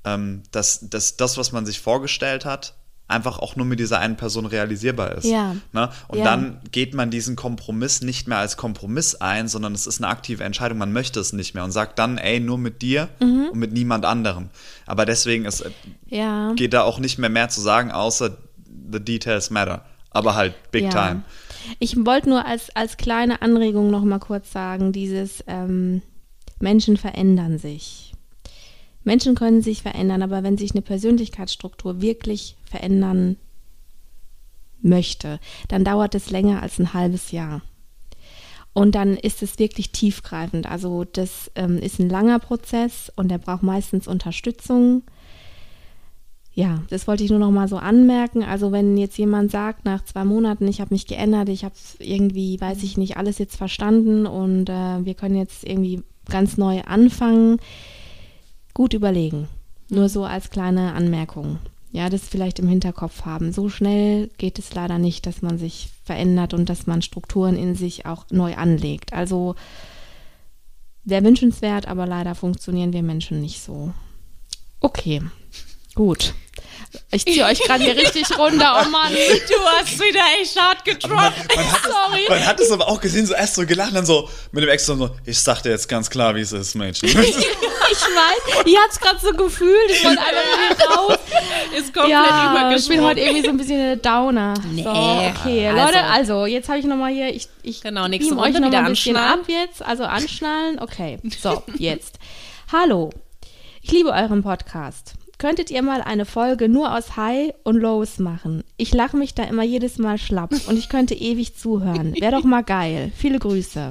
ähm, dass, dass das, was man sich vorgestellt hat, einfach auch nur mit dieser einen Person realisierbar ist.
Ja.
Ne? Und
Ja.
dann geht man diesen Kompromiss nicht mehr als Kompromiss ein, sondern es ist eine aktive Entscheidung. Man möchte es nicht mehr und sagt dann, ey, nur mit dir
Mhm.
und mit niemand anderem. Aber deswegen ist,
ja.
geht da auch nicht mehr mehr zu sagen, außer the details matter. Aber halt big time.
Ich wollte nur als, als kleine Anregung noch mal kurz sagen, dieses ähm, Menschen verändern sich. Menschen können sich verändern, aber wenn sich eine Persönlichkeitsstruktur wirklich verändern möchte, dann dauert es länger als ein halbes Jahr. Und dann ist es wirklich tiefgreifend. Also das ähm, ist ein langer Prozess und der braucht meistens Unterstützung. Ja, das wollte ich nur noch mal so anmerken. Also wenn jetzt jemand sagt, nach zwei Monaten, ich habe mich geändert, ich habe irgendwie, weiß ich nicht, alles jetzt verstanden und äh, wir können jetzt irgendwie ganz neu anfangen, gut überlegen. Nur so als kleine Anmerkung. Ja, das vielleicht im Hinterkopf haben. So schnell geht es leider nicht, dass man sich verändert und dass man Strukturen in sich auch neu anlegt. Also wäre wünschenswert, aber leider funktionieren wir Menschen nicht so. Okay, gut. Ich ziehe euch gerade hier richtig runter, oh Mann.
Du hast wieder echt hart getroppt.
Man, man,
Sorry.
Es, man hat es aber auch gesehen, so erst so gelacht, dann so mit dem Ex so, ich sag dir jetzt ganz klar, wie es ist, Mädchen.
Ich weiß, ihr habt es gerade so gefühlt, ich wollte einfach nur raus.
Ist komplett
Ja, ich bin heute irgendwie so ein bisschen eine Downer.
Nee.
So, okay,
Also-
Leute, also jetzt habe ich nochmal hier, ich, ich
Genau, nächste
euch noch
wieder
mal ein bisschen
anschnallen.
ab jetzt, also anschnallen, okay, so, jetzt. Hallo, ich liebe euren Podcast. Könntet ihr mal eine Folge nur aus High und Lows machen? Ich lache mich da immer jedes Mal schlapp und ich könnte ewig zuhören. Wäre doch mal geil. Viele Grüße.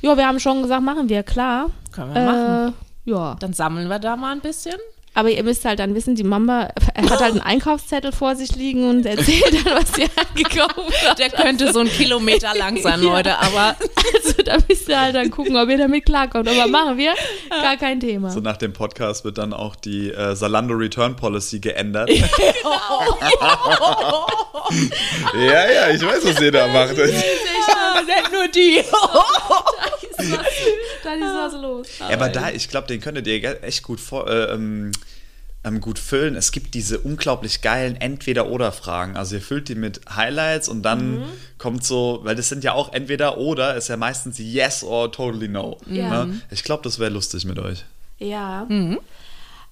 Ja, wir haben schon gesagt, machen wir, klar.
Können wir machen.
Äh, ja.
Dann sammeln wir da mal ein bisschen.
Aber ihr müsst halt dann wissen, die Mama hat halt einen Einkaufszettel vor sich liegen und erzählt dann, was sie gekauft hat.
Der könnte so einen Kilometer lang sein,
Ja.
Leute, aber
Also da müsst ihr halt dann gucken, ob ihr damit klarkommt. Aber machen wir, gar kein Thema.
So nach dem Podcast wird dann auch die äh, Salando Return Policy geändert. ja, ja, ich weiß, was ihr da macht.
nicht nur die.
Dann ist was los.
Ja, aber da, ich glaube, den könntet ihr echt gut, vor, äh, ähm, ähm, gut füllen. Es gibt diese unglaublich geilen Entweder-Oder-Fragen. Also ihr füllt die mit Highlights und dann kommt so, weil das sind ja auch Entweder-Oder, ist ja meistens Yes or Totally No.
Ja.
Ne? Ich glaube, das wäre lustig mit euch.
Ja.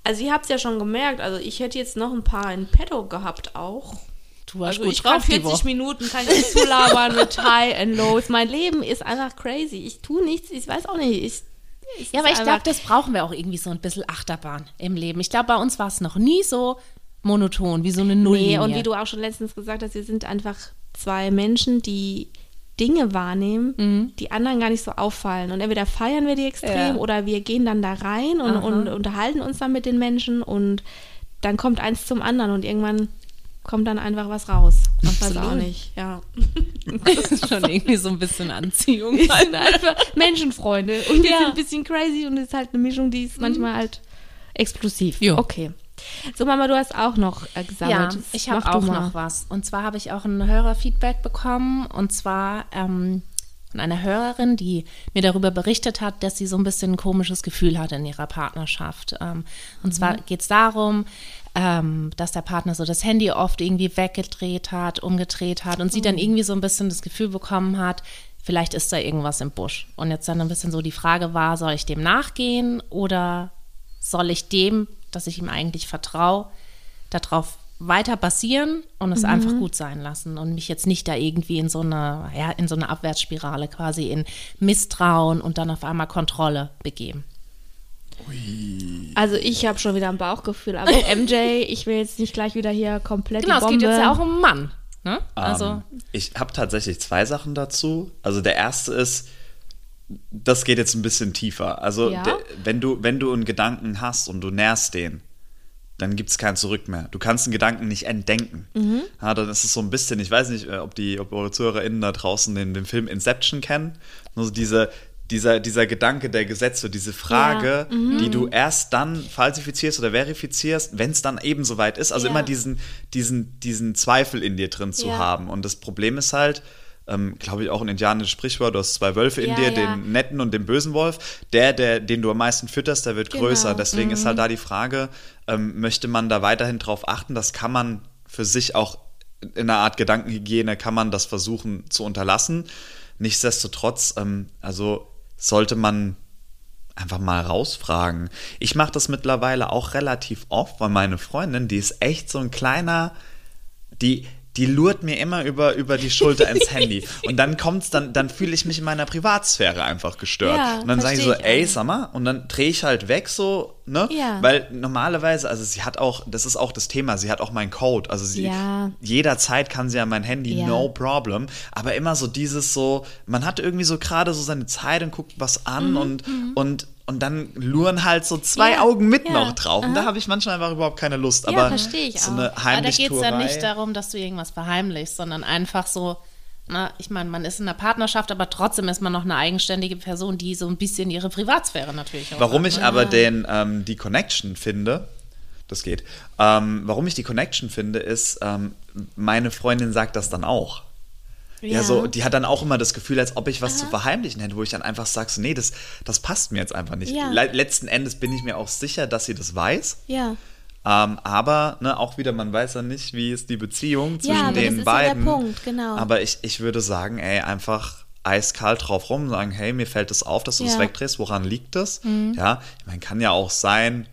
Also ihr habt es ja schon gemerkt, also ich hätte jetzt noch ein paar in petto gehabt auch.
Du warst
Also
gut
ich
drauf, die
40
Woche.
Minuten kann ich zulabern mit High and Lows. Mein Leben ist einfach crazy. Ich tue nichts, ich weiß auch nicht. Ich, ich
Ja, aber ich glaube, das brauchen wir auch irgendwie so ein bisschen Achterbahn im Leben. Ich glaube, bei uns war es noch nie so monoton, wie so eine Nulllinie.
Nee, und wie du auch schon letztens gesagt hast, wir sind einfach zwei Menschen, die Dinge wahrnehmen, die anderen gar nicht so auffallen. Und entweder feiern wir die extrem
Ja.
oder wir gehen dann da rein und, und unterhalten uns dann mit den Menschen und dann kommt eins zum anderen und irgendwann kommt dann einfach was raus. Ich weiß auch nicht, ja.
das ist schon irgendwie so ein bisschen Anziehung.
Wir sind einfach Menschenfreunde und wir
Ja.
sind ein bisschen crazy und es ist halt eine Mischung, die ist manchmal halt explosiv.
Jo.
Okay, So, Mama, du hast auch noch äh, gesammelt.
Ja, ich habe auch noch was. Und zwar habe ich auch ein Hörerfeedback bekommen. Und zwar ähm, von einer Hörerin, die mir darüber berichtet hat, dass sie so ein bisschen ein komisches Gefühl hat in ihrer Partnerschaft. Ähm, und zwar geht es darum, ähm, dass der Partner so das Handy oft irgendwie weggedreht hat, umgedreht hat und sie dann irgendwie so ein bisschen das Gefühl bekommen hat, vielleicht ist da irgendwas im Busch. Und jetzt dann ein bisschen so die Frage war, soll ich dem nachgehen oder soll ich dem, dass ich ihm eigentlich vertraue, darauf weiter basieren und es einfach gut sein lassen und mich jetzt nicht da irgendwie in so eine, ja, in so eine Abwärtsspirale quasi in Misstrauen und dann auf einmal Kontrolle begeben.
Also ich habe schon wieder ein Bauchgefühl, aber MJ, ich will jetzt nicht gleich wieder hier komplett
Genau,
die
es geht jetzt ja auch um einen Mann. Ne? Also,
Ähm, ich habe tatsächlich zwei Sachen dazu. Also der erste ist, das geht jetzt ein bisschen tiefer. Also
Ja?
der, wenn du wenn du einen Gedanken hast und du nährst den, dann gibt es kein Zurück mehr. Du kannst einen Gedanken nicht entdenken.
Mhm.
Ja, dann ist es so ein bisschen, ich weiß nicht, äh, ob die, ob eure ZuhörerInnen da draußen den, den Film Inception kennen. Nur so diese, dieser, dieser Gedanke der Gesetze, diese Frage,
Mhm.
die du erst dann falsifizierst oder verifizierst, wenn es dann eben soweit ist. Also
Ja.
immer diesen, diesen, diesen Zweifel in dir drin zu
Ja.
haben. Und das Problem ist halt, ähm, glaube ich, auch ein indianisches Sprichwort, du hast zwei Wölfe in
Ja,
dir,
ja.
den netten und den bösen Wolf. Der, der, den du am meisten fütterst, der wird
Genau.
größer. Deswegen ist
Mhm.
halt da die Frage, ähm, möchte man da weiterhin drauf achten? Das kann man für sich auch in einer Art Gedankenhygiene, kann man das versuchen zu unterlassen. Nichtsdestotrotz, ähm, also sollte man einfach mal rausfragen. Ich mache das mittlerweile auch relativ oft, weil meine Freundin, die ist echt so ein kleiner, die, die lurt mir immer über, über die Schulter ins Handy. Und dann kommt's, dann, dann fühle ich mich in meiner Privatsphäre einfach gestört.
Ja,
und dann sage ich so, ey, sag mal, und dann drehe ich halt weg so, ne?
Ja.
Weil normalerweise, also sie hat auch, das ist auch das Thema, sie hat auch meinen Code. Also sie
Ja.
jederzeit kann sie an mein Handy,
Ja.
no problem. Aber immer so dieses so, man hat irgendwie so gerade so seine Zeit und guckt was an
Mhm,
und, und, und dann luren halt so zwei
Ja,
Augen mit
ja,
noch drauf. Und da
aha.
habe ich manchmal einfach überhaupt keine Lust.
Ja,
Aber
versteh ich
so
auch.
eine
aber da geht es ja nicht darum, dass du irgendwas verheimlichst, sondern einfach so, na, ich meine, man ist in einer Partnerschaft, aber trotzdem ist man noch eine eigenständige Person, die so ein bisschen ihre Privatsphäre natürlich auch
Warum
hat,
ich
ne?
aber den, ähm, die Connection finde, das geht, ähm, warum ich die Connection finde, ist, ähm, meine Freundin sagt das dann auch. Ja. so, die hat dann auch immer das Gefühl, als ob ich was zu verheimlichen hätte, wo ich dann einfach sage, so, nee, das, das passt mir jetzt einfach nicht.
Ja.
Le letzten Endes bin ich mir auch sicher, dass sie das weiß.
Ja.
Ähm, aber ne, auch wieder, man weiß ja nicht, wie ist die Beziehung zwischen
das
den
ist ja der
beiden.
Punkt, genau.
Aber ich, ich würde sagen, ey, einfach eiskalt drauf rum, sagen, hey, mir fällt das auf, dass du das
Ja. Mhm.
wegdrehst, woran liegt das? Ja, ich meine, kann ja auch sein,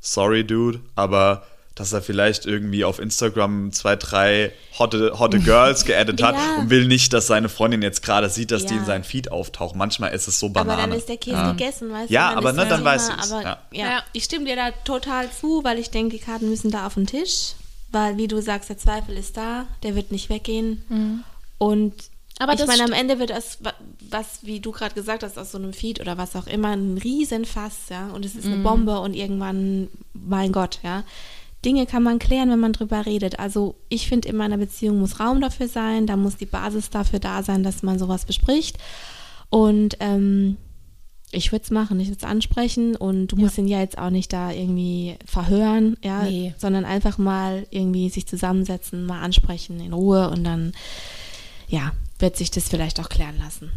sorry, Dude, aber dass er vielleicht irgendwie auf Instagram zwei, drei hotte, hotte Girls geaddet hat
Ja.
und will nicht, dass seine Freundin jetzt gerade sieht, dass die
Ja.
in seinen Feed auftaucht. Manchmal ist es so Banane.
Aber dann ist der Käse
ja.
gegessen, weißt
Ja,
du?
aber
ist
ne, dann weiß
Aber
ja.
ja.
Ja.
ich stimme dir da total zu, weil ich denke, die Karten müssen da auf den Tisch. Weil, wie du sagst, der Zweifel ist da, der wird nicht weggehen. Und
Aber
ich meine, am Ende wird das, wa- was, wie du gerade gesagt hast, aus so einem Feed oder was auch immer, ein Riesenfass, ja. Und es ist eine Bombe und irgendwann, mein Gott, ja. Dinge kann man klären, wenn man drüber redet. Also ich finde, in meiner Beziehung muss Raum dafür sein, da muss die Basis dafür da sein, dass man sowas bespricht. Und ähm, ich würde es machen, ich würde es ansprechen und du musst ihn ja jetzt auch nicht da irgendwie verhören, ja,
Nee.
sondern einfach mal irgendwie sich zusammensetzen, mal ansprechen in Ruhe und dann, ja, wird sich das vielleicht auch klären lassen.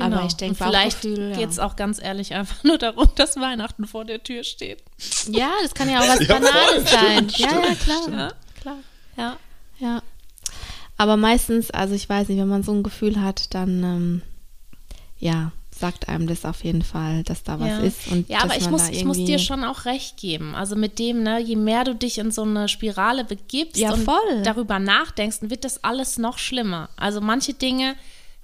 Aber ich denke,
Genau. Vielleicht geht es
ja.
auch ganz ehrlich einfach nur darum, dass Weihnachten vor der Tür steht.
ja, das kann ja auch was
Ja, voll,
Banales sein.
stimmt,
ja, ja, klar,
stimmt.
klar,
Ja.
ja. Aber meistens, also ich weiß nicht, wenn man so ein Gefühl hat, dann, ähm, ja, sagt einem das auf jeden Fall, dass da was
ja.
ist. Und
ja, aber
dass
ich muss, ich muss dir schon auch recht geben. Also mit dem, ne, je mehr du dich in so eine Spirale begibst
Ja,
und
voll.
darüber nachdenkst, dann wird das alles noch schlimmer. Also manche Dinge,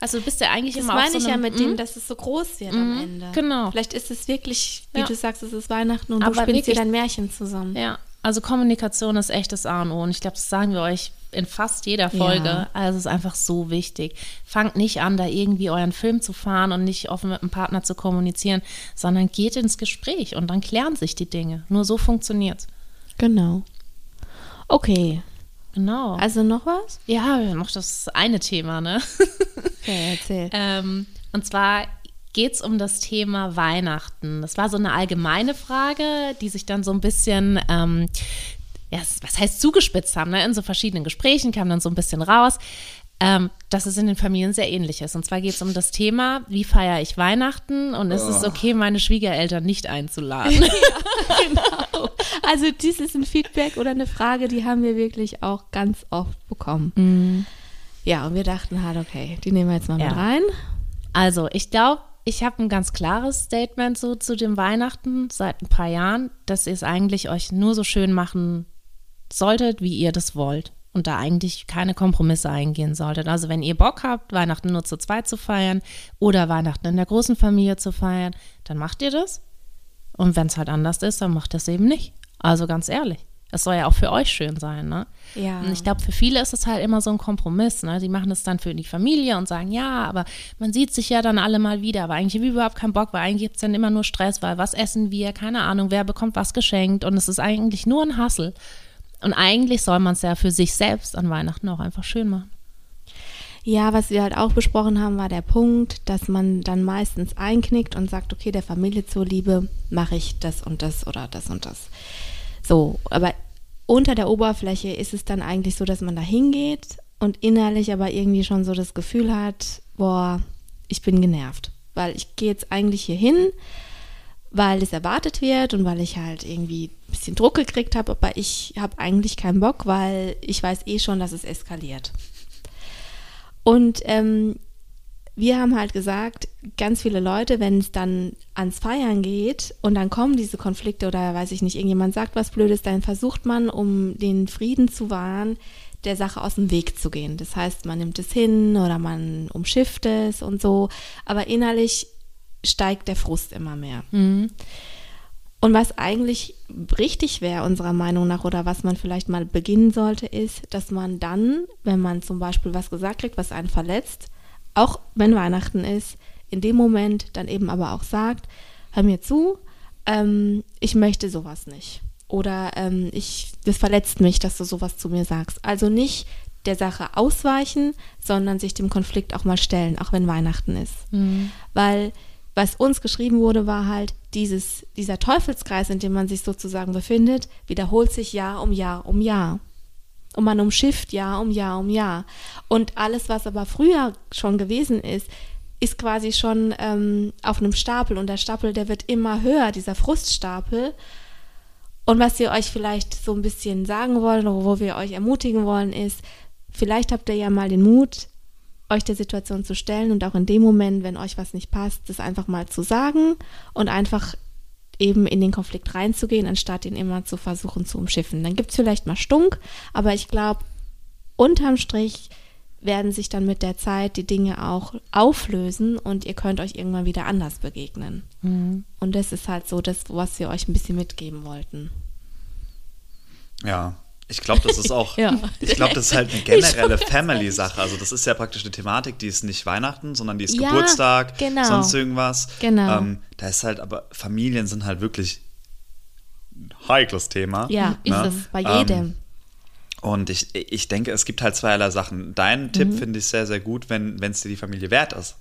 also du bist ja eigentlich
Das
immer auf
meine
so
ich ja mit
Mhm.
dem, dass es so groß wird am Ende.
genau.
Vielleicht ist es wirklich, wie
Ja.
du sagst, es ist Weihnachten und
Aber
du spinnst dir dein Märchen zusammen.
Ja, also Kommunikation ist echt das A und O. Und ich glaube, das sagen wir euch in fast jeder Folge.
Ja.
Also es ist einfach so wichtig. Fangt nicht an, da irgendwie euren Film zu fahren und nicht offen mit dem Partner zu kommunizieren, sondern geht ins Gespräch und dann klären sich die Dinge. Nur so funktioniert's.
Genau. Okay,
Genau.
also noch was?
ja, noch das eine Thema, ne?
Ja, erzähl.
Ähm, und zwar geht es um das Thema Weihnachten. Das war so eine allgemeine Frage, die sich dann so ein bisschen, ähm, ja, was heißt zugespitzt haben. Ne? In so verschiedenen Gesprächen kam dann so ein bisschen raus, ähm, dass es in den Familien sehr ähnlich ist. Und zwar geht es um das Thema, wie feiere ich Weihnachten und ist es
Oh.
okay, meine Schwiegereltern nicht einzuladen.
genau. Also dies ist ein Feedback oder eine Frage, die haben wir wirklich auch ganz oft bekommen. Ja, und wir dachten halt, okay, die nehmen wir jetzt mal
Ja.
mit rein.
Also, ich glaube, ich habe ein ganz klares Statement so zu dem Weihnachten seit ein paar Jahren, dass ihr es eigentlich euch nur so schön machen solltet, wie ihr das wollt. Und da eigentlich keine Kompromisse eingehen solltet. Also, wenn ihr Bock habt, Weihnachten nur zu zweit zu feiern oder Weihnachten in der großen Familie zu feiern, dann macht ihr das. Und wenn es halt anders ist, dann macht das eben nicht. Also ganz ehrlich. Es soll ja auch für euch schön sein, ne?
Ja.
Und ich glaube, für viele ist es halt immer so ein Kompromiss, ne? Die machen es dann für die Familie und sagen, ja, aber man sieht sich ja dann alle mal wieder, aber eigentlich habe ich überhaupt keinen Bock, weil eigentlich gibt es dann immer nur Stress, weil was essen wir, keine Ahnung, wer bekommt was geschenkt und es ist eigentlich nur ein Hassel. Und eigentlich soll man es ja für sich selbst an Weihnachten auch einfach schön machen.
Ja, was wir halt auch besprochen haben, war der Punkt, dass man dann meistens einknickt und sagt, okay, der Familie zuliebe mache ich das und das oder das und das. So, aber unter der Oberfläche ist es dann eigentlich so, dass man da hingeht und innerlich aber irgendwie schon so das Gefühl hat, boah, ich bin genervt, weil ich gehe jetzt eigentlich hier hin, weil es erwartet wird und weil ich halt irgendwie ein bisschen Druck gekriegt habe, aber ich habe eigentlich keinen Bock, weil ich weiß eh schon, dass es eskaliert. Und ähm, wir haben halt gesagt, ganz viele Leute, wenn es dann ans Feiern geht und dann kommen diese Konflikte oder weiß ich nicht, irgendjemand sagt was Blödes, dann versucht man, um den Frieden zu wahren, der Sache aus dem Weg zu gehen. Das heißt, man nimmt es hin oder man umschifft es und so, aber innerlich steigt der Frust immer mehr. Und was eigentlich richtig wäre, unserer Meinung nach, oder was man vielleicht mal beginnen sollte, ist, dass man dann, wenn man zum Beispiel was gesagt kriegt, was einen verletzt, auch wenn Weihnachten ist, in dem Moment dann eben aber auch sagt, hör mir zu, ähm, ich möchte sowas nicht. Oder ähm, ich, das verletzt mich, dass du sowas zu mir sagst. Also nicht der Sache ausweichen, sondern sich dem Konflikt auch mal stellen, auch wenn Weihnachten ist. Weil was uns geschrieben wurde, war halt, dieses, dieser Teufelskreis, in dem man sich sozusagen befindet, wiederholt sich Jahr um Jahr um Jahr. Und man umschifft Jahr um Jahr um Jahr. Und alles, was aber früher schon gewesen ist, ist quasi schon ähm, auf einem Stapel. Und der Stapel, der wird immer höher, dieser Fruststapel. Und was wir euch vielleicht so ein bisschen sagen wollen, oder wo wir euch ermutigen wollen, ist, vielleicht habt ihr ja mal den Mut, euch der Situation zu stellen und auch in dem Moment, wenn euch was nicht passt, das einfach mal zu sagen und einfach eben in den Konflikt reinzugehen, anstatt ihn immer zu versuchen zu umschiffen. Dann gibt es vielleicht mal Stunk, aber ich glaube, unterm Strich werden sich dann mit der Zeit die Dinge auch auflösen und ihr könnt euch irgendwann wieder anders begegnen. Und das ist halt so das, was wir euch ein bisschen mitgeben wollten.
Ja, ich glaube, das ist auch,
Ja.
ich glaube, das ist halt eine generelle Family-Sache. Also das ist ja praktisch eine Thematik, die ist nicht Weihnachten, sondern die ist
Ja,
Geburtstag,
genau.
sonst irgendwas.
Genau.
Ähm, da ist halt, aber Familien sind halt wirklich ein heikles Thema.
Ja, ist
ne?
es bei
Ähm,
jedem.
Und ich, ich denke, es gibt halt zweierlei Sachen. Deinen Tipp finde ich sehr, sehr gut, wenn es dir die Familie wert ist.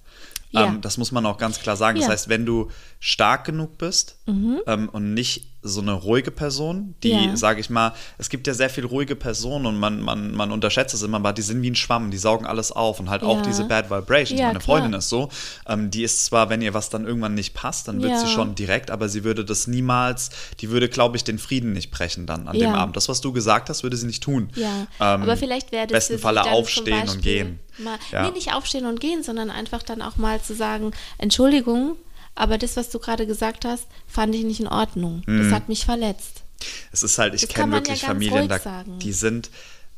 Ja.
Ähm, das muss man auch ganz klar sagen. Das heißt, wenn du stark genug bist ähm, und nicht so eine ruhige Person, die,
Ja.
sage ich mal, es gibt ja sehr viel ruhige Personen und man, man, man unterschätzt es immer, aber die sind wie ein Schwamm, die saugen alles auf und halt auch
Ja.
diese Bad Vibrations.
Ja,
Meine
klar.
Freundin ist so, ähm, die ist zwar, wenn ihr was dann irgendwann nicht passt, dann wird sie schon direkt, aber sie würde das niemals, die würde, glaube ich, den Frieden nicht brechen dann an dem. Abend. Das, was du gesagt hast, würde sie nicht tun.
Ja,
Ähm,
aber vielleicht wäre das
besten Falle aufstehen und gehen.
Mal. Nee, nicht aufstehen und gehen, sondern einfach dann auch mal zu sagen, Entschuldigung, aber das, was du gerade gesagt hast, fand ich nicht in Ordnung. Das
Mhm.
hat mich verletzt.
Es ist halt, ich kenne
ja
wirklich
ganz
Familien, da,
sagen.
die sind,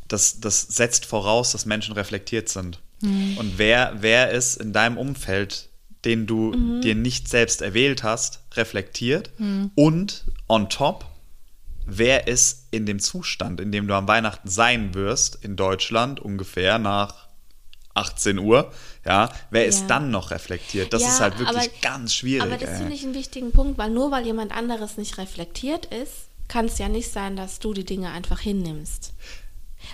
das, das setzt voraus, dass Menschen reflektiert sind.
Mhm.
Und wer, wer ist in deinem Umfeld, den du
Mhm.
dir nicht selbst erwählt hast, reflektiert? Und on top, wer ist in dem Zustand, in dem du am Weihnachten sein wirst, in Deutschland ungefähr nach 18 Uhr, ja, wer ist
Ja.
dann noch reflektiert? Das
Ja,
ist halt wirklich
aber-
ganz schwierig.
aber das finde ich einen wichtigen Punkt, weil nur weil jemand anderes nicht reflektiert ist, kann es ja nicht sein, dass du die Dinge einfach hinnimmst.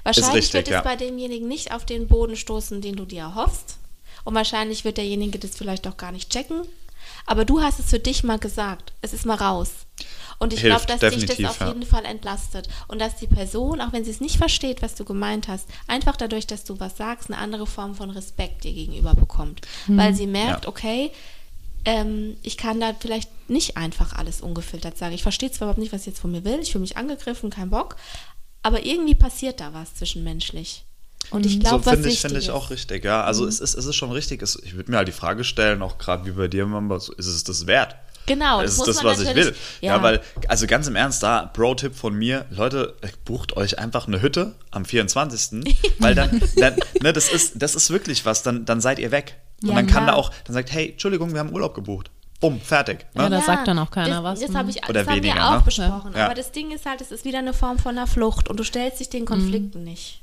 Wahrscheinlich
richtig,
wird es
ja.
bei demjenigen nicht auf den Boden stoßen, den du dir erhoffst. Und wahrscheinlich wird derjenige das vielleicht auch gar nicht checken. Aber du hast es für dich mal gesagt. Es ist mal raus. Und ich glaube, dass dich das auf
ja.
jeden Fall entlastet. Und dass die Person, auch wenn sie es nicht versteht, was du gemeint hast, einfach dadurch, dass du was sagst, eine andere Form von Respekt dir gegenüber bekommt. Weil sie merkt,
Ja.
okay, ähm, ich kann da vielleicht nicht einfach alles ungefiltert sagen. Ich verstehe zwar überhaupt nicht, was sie jetzt von mir will, ich fühle mich angegriffen, kein Bock, aber irgendwie passiert da was zwischenmenschlich. Und ich glaube,
so
was
finde ich, finde ich auch richtig, ja. Also es, ist, es ist schon richtig. Es, ich würde mir halt die Frage stellen, auch gerade wie bei dir, Mamba, so, ist es das wert?
Genau, das
ist
muss
das, was ich will. Ja. weil, also ganz im Ernst, da, Pro-Tipp von mir, Leute, bucht euch einfach eine Hütte am 24. weil dann, dann ne, das ist, das ist wirklich was, dann, dann seid ihr weg. Und
Ja,
dann kann
klar.
da auch, dann sagt, hey, Entschuldigung, wir haben Urlaub gebucht. Bumm, fertig. Ne?
Ja, da sagt dann auch keiner
das,
was.
Das, hab ich,
Oder
das haben
weniger,
wir auch
ne?
besprochen.
Ja.
Aber das Ding ist halt, es ist wieder eine Form von einer Flucht und du stellst dich den Konflikten nicht.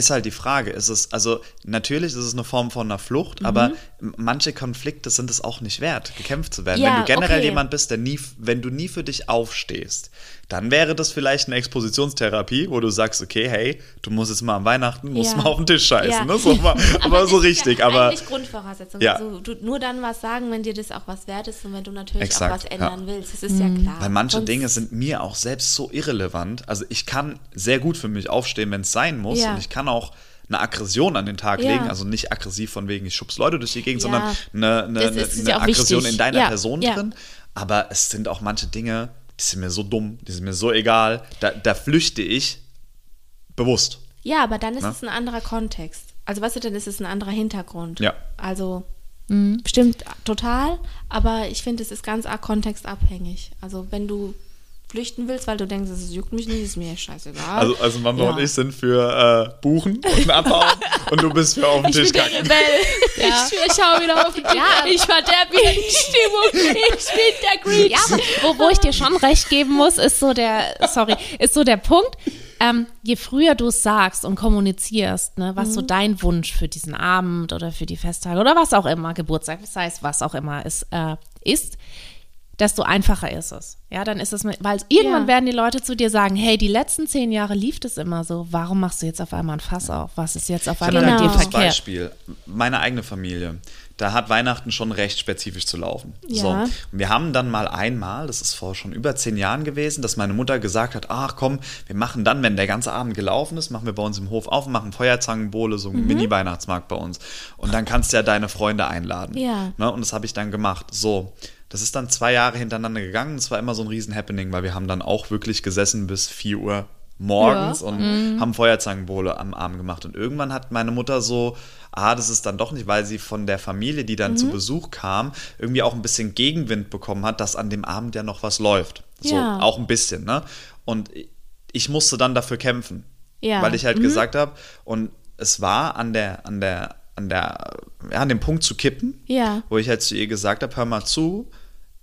Ist halt die Frage, ist es, also natürlich ist es eine Form von einer
Mhm.
Flucht, aber m- manche Konflikte sind es auch nicht wert, gekämpft zu werden.
Ja,
wenn du generell
okay.
jemand bist, der nie, wenn du nie für dich aufstehst, dann wäre das vielleicht eine Expositionstherapie, wo du sagst, okay, hey, du musst jetzt mal an Weihnachten, musst
Ja.
mal auf den Tisch scheißen,
Ja.
ne? so, mal, aber,
das
so
ist
richtig,
ja
aber
eigentlich Grundvoraussetzung.
Ja.
Also du nur dann was sagen, wenn dir das auch was wert ist und wenn du natürlich
Exakt,
auch was ändern
ja.
willst. Das ist ja klar.
Weil manche
Sonst-
Dinge sind mir auch selbst so irrelevant. Also ich kann sehr gut für mich aufstehen, wenn es sein muss.
Ja.
Und ich kann auch eine Aggression an den Tag
Ja.
legen. Also nicht aggressiv von wegen, ich schubs Leute durch die Gegend,
Ja.
sondern eine, eine, eine, eine Aggression
wichtig.
in deiner
Ja,
Person
ja.
drin. Aber es sind auch manche Dinge, die sind mir so dumm, die sind mir so egal. Da, da flüchte ich bewusst.
Ja, aber dann ist
Ne?
es ein anderer Kontext. Also weißt du, dann ist es ein anderer Hintergrund.
Ja.
Also stimmt total, aber ich finde, es ist ganz arg kontextabhängig. Also wenn du flüchten willst, weil du denkst, es juckt mich nicht, ist mir scheißegal.
Also, also Mama
Ja.
und ich sind für äh, Buchen und Abhauen und du bist für auf den Tisch kacken.
Ja.
Ich schau wieder auf die
Ja.
Ich verderbe die Stimmung. Ich bin der Grinch.
Ja, wo, wo ich dir schon recht geben muss, ist so der, sorry, ist so der Punkt, ähm, je früher du es sagst und kommunizierst, ne, was so dein Wunsch für diesen Abend oder für die Festtage oder was auch immer, Geburtstag, das heißt, was auch immer es äh, ist, desto einfacher ist es. Ja, dann ist es, weil irgendwann
Ja.
werden die Leute zu dir sagen, hey, die letzten zehn Jahre lief das immer so, warum machst du jetzt auf einmal ein Fass auf? Was ist jetzt auf einmal
Genau.
mit dir verkehrt?
Beispiel. Meine eigene Familie. Da hat Weihnachten schon recht spezifisch zu laufen.
Ja.
So. Und wir haben dann mal einmal, das ist vor schon über zehn Jahren gewesen, dass meine Mutter gesagt hat, ach komm, wir machen dann, wenn der ganze Abend gelaufen ist, machen wir bei uns im Hof auf, machen Feuerzangenbowle, so
Mhm.
einen Mini-Weihnachtsmarkt bei uns. Und dann kannst du ja deine Freunde einladen.
Ja.
Ne? Und das habe ich dann gemacht. So. Das ist dann zwei Jahre hintereinander gegangen. Das war immer so ein riesen Happening, weil wir haben dann auch wirklich gesessen bis 4 Uhr morgens
Ja.
und haben Feuerzangenbowle am Abend gemacht. Und irgendwann hat meine Mutter so, ah, das ist dann doch nicht, weil sie von der Familie, die dann zu Besuch kam, irgendwie auch ein bisschen Gegenwind bekommen hat, dass an dem Abend ja noch was läuft. So,
Ja.
auch ein bisschen, ne? Und ich musste dann dafür kämpfen.
Ja.
Weil ich halt gesagt habe, und es war an der, an der, an der, ja, an dem Punkt zu kippen,
Ja.
wo ich halt zu ihr gesagt habe, hör mal zu,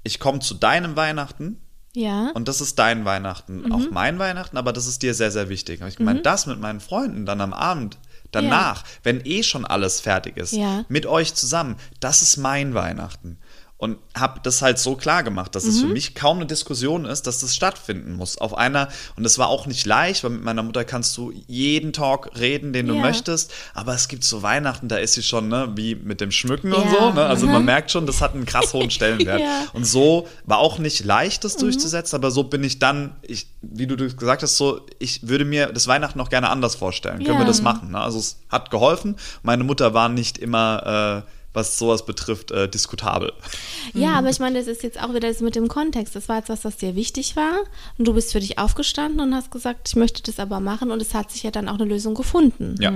ich komme zu deinem Weihnachten
Ja.
und das ist dein Weihnachten,
Mhm.
auch mein Weihnachten, aber das ist dir sehr, sehr wichtig. Habe ich gemeint, das mit meinen Freunden dann am Abend, danach, wenn eh schon alles fertig ist,
Ja.
mit euch zusammen, das ist mein Weihnachten. Und habe das halt so klar gemacht, dass
Mhm.
es für mich kaum eine Diskussion ist, dass das stattfinden muss. Auf einer, und das war auch nicht leicht, weil mit meiner Mutter kannst du jeden Talk reden, den du
Ja.
möchtest, aber es gibt so Weihnachten, da ist sie schon, ne, wie mit dem Schmücken und
Ja.
so, ne? Also man
Mhm.
merkt schon, das hat einen krass hohen Stellenwert.
Ja.
Und so war auch nicht leicht,
Mhm.
das durchzusetzen, aber so bin ich dann, ich, wie du gesagt hast, so, ich würde mir das Weihnachten noch gerne anders vorstellen. Können wir das machen? Ne? Also es hat geholfen. Meine Mutter war nicht immer, äh, was sowas betrifft, äh, diskutabel.
Ja, aber ich meine, das ist jetzt auch wieder das mit dem Kontext. Das war jetzt was, was dir wichtig war. Und du bist für dich aufgestanden und hast gesagt, ich möchte das aber machen. Und es hat sich ja dann auch eine Lösung gefunden.
Ja.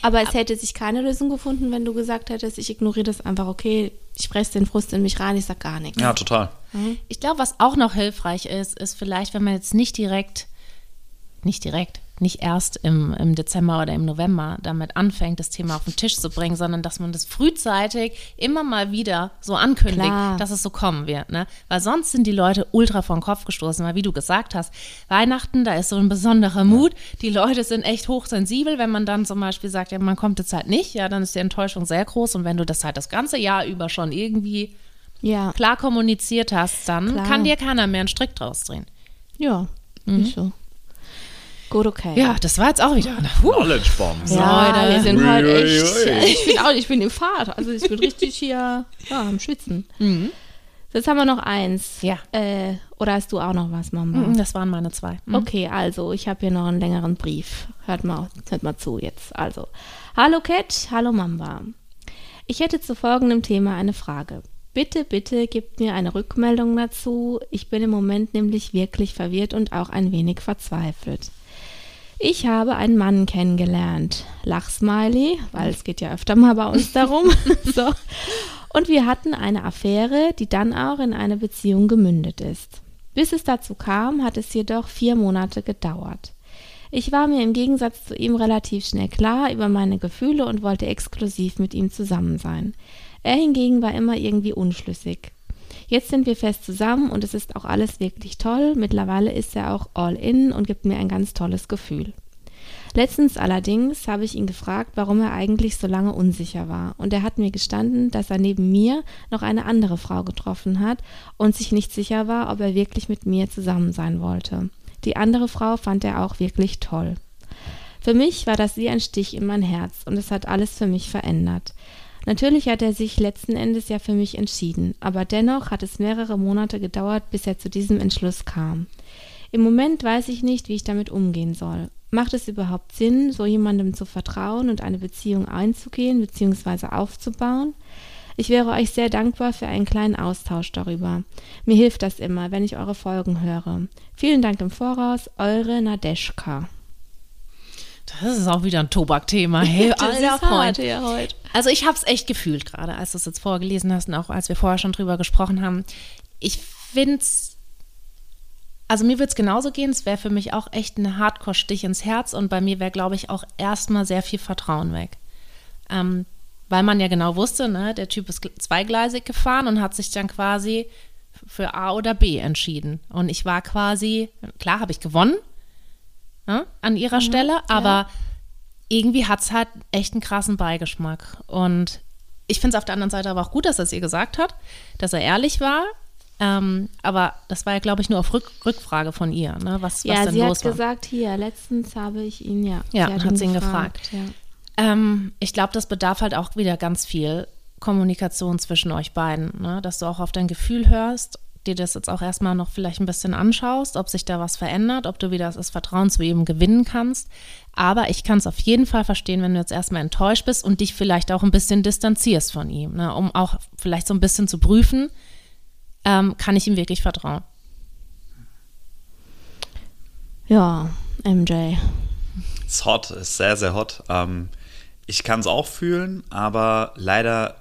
Aber es hätte sich keine Lösung gefunden, wenn du gesagt hättest, ich ignoriere das einfach, okay, ich presse den Frust in mich rein, ich sag gar nichts.
Ja, total.
Ich glaube, was auch noch hilfreich ist, ist vielleicht, wenn man jetzt nicht direkt, nicht direkt, nicht erst im, im Dezember oder im November damit anfängt, das Thema auf den Tisch zu bringen, sondern dass man das frühzeitig immer mal wieder so ankündigt,
Klar.
dass es so kommen wird. Ne? Weil sonst sind die Leute ultra vor den Kopf gestoßen, weil wie du gesagt hast, Weihnachten, da ist so ein besonderer Mut. Die Leute sind echt hochsensibel, wenn man dann zum Beispiel sagt, ja, man kommt jetzt halt nicht, ja, dann ist die Enttäuschung sehr groß. Und wenn du das halt das ganze Jahr über schon irgendwie
Ja,
klar kommuniziert hast, dann
Klar.
kann dir keiner mehr einen Strick draus drehen.
ja, nicht so. Gut, okay.
Ja, das war jetzt auch wieder. Puh.
Knowledge Bombs.
Ja,
Leute.
wir sind
ui,
echt. Ich bin auch, ich bin im Fahrt. Also ich bin richtig hier ja, am Schwitzen. Jetzt haben wir noch eins.
Ja.
Äh, oder hast du auch noch was, Mama?
Mhm, Das waren meine zwei. Mhm.
Okay, also ich habe hier noch einen längeren Brief. Hört mal, hört mal zu jetzt. Also, hallo Cat, hallo Mamba. Ich hätte zu folgendem Thema eine Frage. Bitte, bitte gebt mir eine Rückmeldung dazu. Ich bin im Moment nämlich wirklich verwirrt und auch ein wenig verzweifelt. Ich habe einen Mann kennengelernt. Lachsmiley, weil es geht ja öfter mal bei uns darum. so. Und wir hatten eine Affäre, die dann auch in eine Beziehung gemündet ist. Bis es dazu kam, hat es jedoch vier Monate gedauert. Ich war mir im Gegensatz zu ihm relativ schnell klar über meine Gefühle und wollte exklusiv mit ihm zusammen sein. Er hingegen war immer irgendwie unschlüssig. Jetzt sind wir fest zusammen und es ist auch alles wirklich toll. Mittlerweile ist er auch all in und gibt mir ein ganz tolles Gefühl. Letztens allerdings habe ich ihn gefragt, warum er eigentlich so lange unsicher war. Und er hat mir gestanden, dass er neben mir noch eine andere Frau getroffen hat und sich nicht sicher war, ob er wirklich mit mir zusammen sein wollte. Die andere Frau fand er auch wirklich toll. Für mich war das wie ein Stich in mein Herz und es hat alles für mich verändert. Natürlich hat er sich letzten Endes ja für mich entschieden, aber dennoch hat es mehrere Monate gedauert, bis er zu diesem Entschluss kam. Im Moment weiß ich nicht, wie ich damit umgehen soll. Macht es überhaupt Sinn, so jemandem zu vertrauen und eine Beziehung einzugehen bzw. aufzubauen? Ich wäre euch sehr dankbar für einen kleinen Austausch darüber. Mir hilft das immer, wenn ich eure Folgen höre. Vielen Dank im Voraus, eure Nadeschka.
Das ist auch wieder ein Tobak-Thema. Hey, alter Freund.
ja heute.
Also ich habe es echt gefühlt gerade, als du es jetzt vorgelesen hast und auch als wir vorher schon drüber gesprochen haben. Ich finde es, also mir würde es genauso gehen, es wäre für mich auch echt ein Hardcore-Stich ins Herz und bei mir wäre, glaube ich, auch erstmal sehr viel Vertrauen weg. Ähm, weil man ja genau wusste, ne, der Typ ist zweigleisig gefahren und hat sich dann quasi für A oder B entschieden. Und ich war quasi, klar habe ich gewonnen ne, an ihrer Stelle, aber irgendwie hat es halt echt einen krassen Beigeschmack. Und ich finde es auf der anderen Seite aber auch gut, dass er es ihr gesagt hat, dass er ehrlich war. Ähm, aber das war ja, glaube ich, nur auf Rück Rückfrage von ihr, ne? was, was
Ja,
denn
sie
los
hat
war.
gesagt, hier, letztens habe ich ihn ja.
Ja,
sie
hat sie ihn gefragt.
Ja.
Ähm, ich glaube, das bedarf halt auch wieder ganz viel Kommunikation zwischen euch beiden, ne? dass du auch auf dein Gefühl hörst, dir das jetzt auch erstmal noch vielleicht ein bisschen anschaust, ob sich da was verändert, ob du wieder das Vertrauen zu ihm gewinnen kannst. Aber ich kann es auf jeden Fall verstehen, wenn du jetzt erstmal enttäuscht bist und dich vielleicht auch ein bisschen distanzierst von ihm, ne? um auch vielleicht so ein bisschen zu prüfen, ähm, kann ich ihm wirklich vertrauen.
ja, MJ.
Ist hot, ist sehr, sehr hot. Ähm, ich kann es auch fühlen, aber leider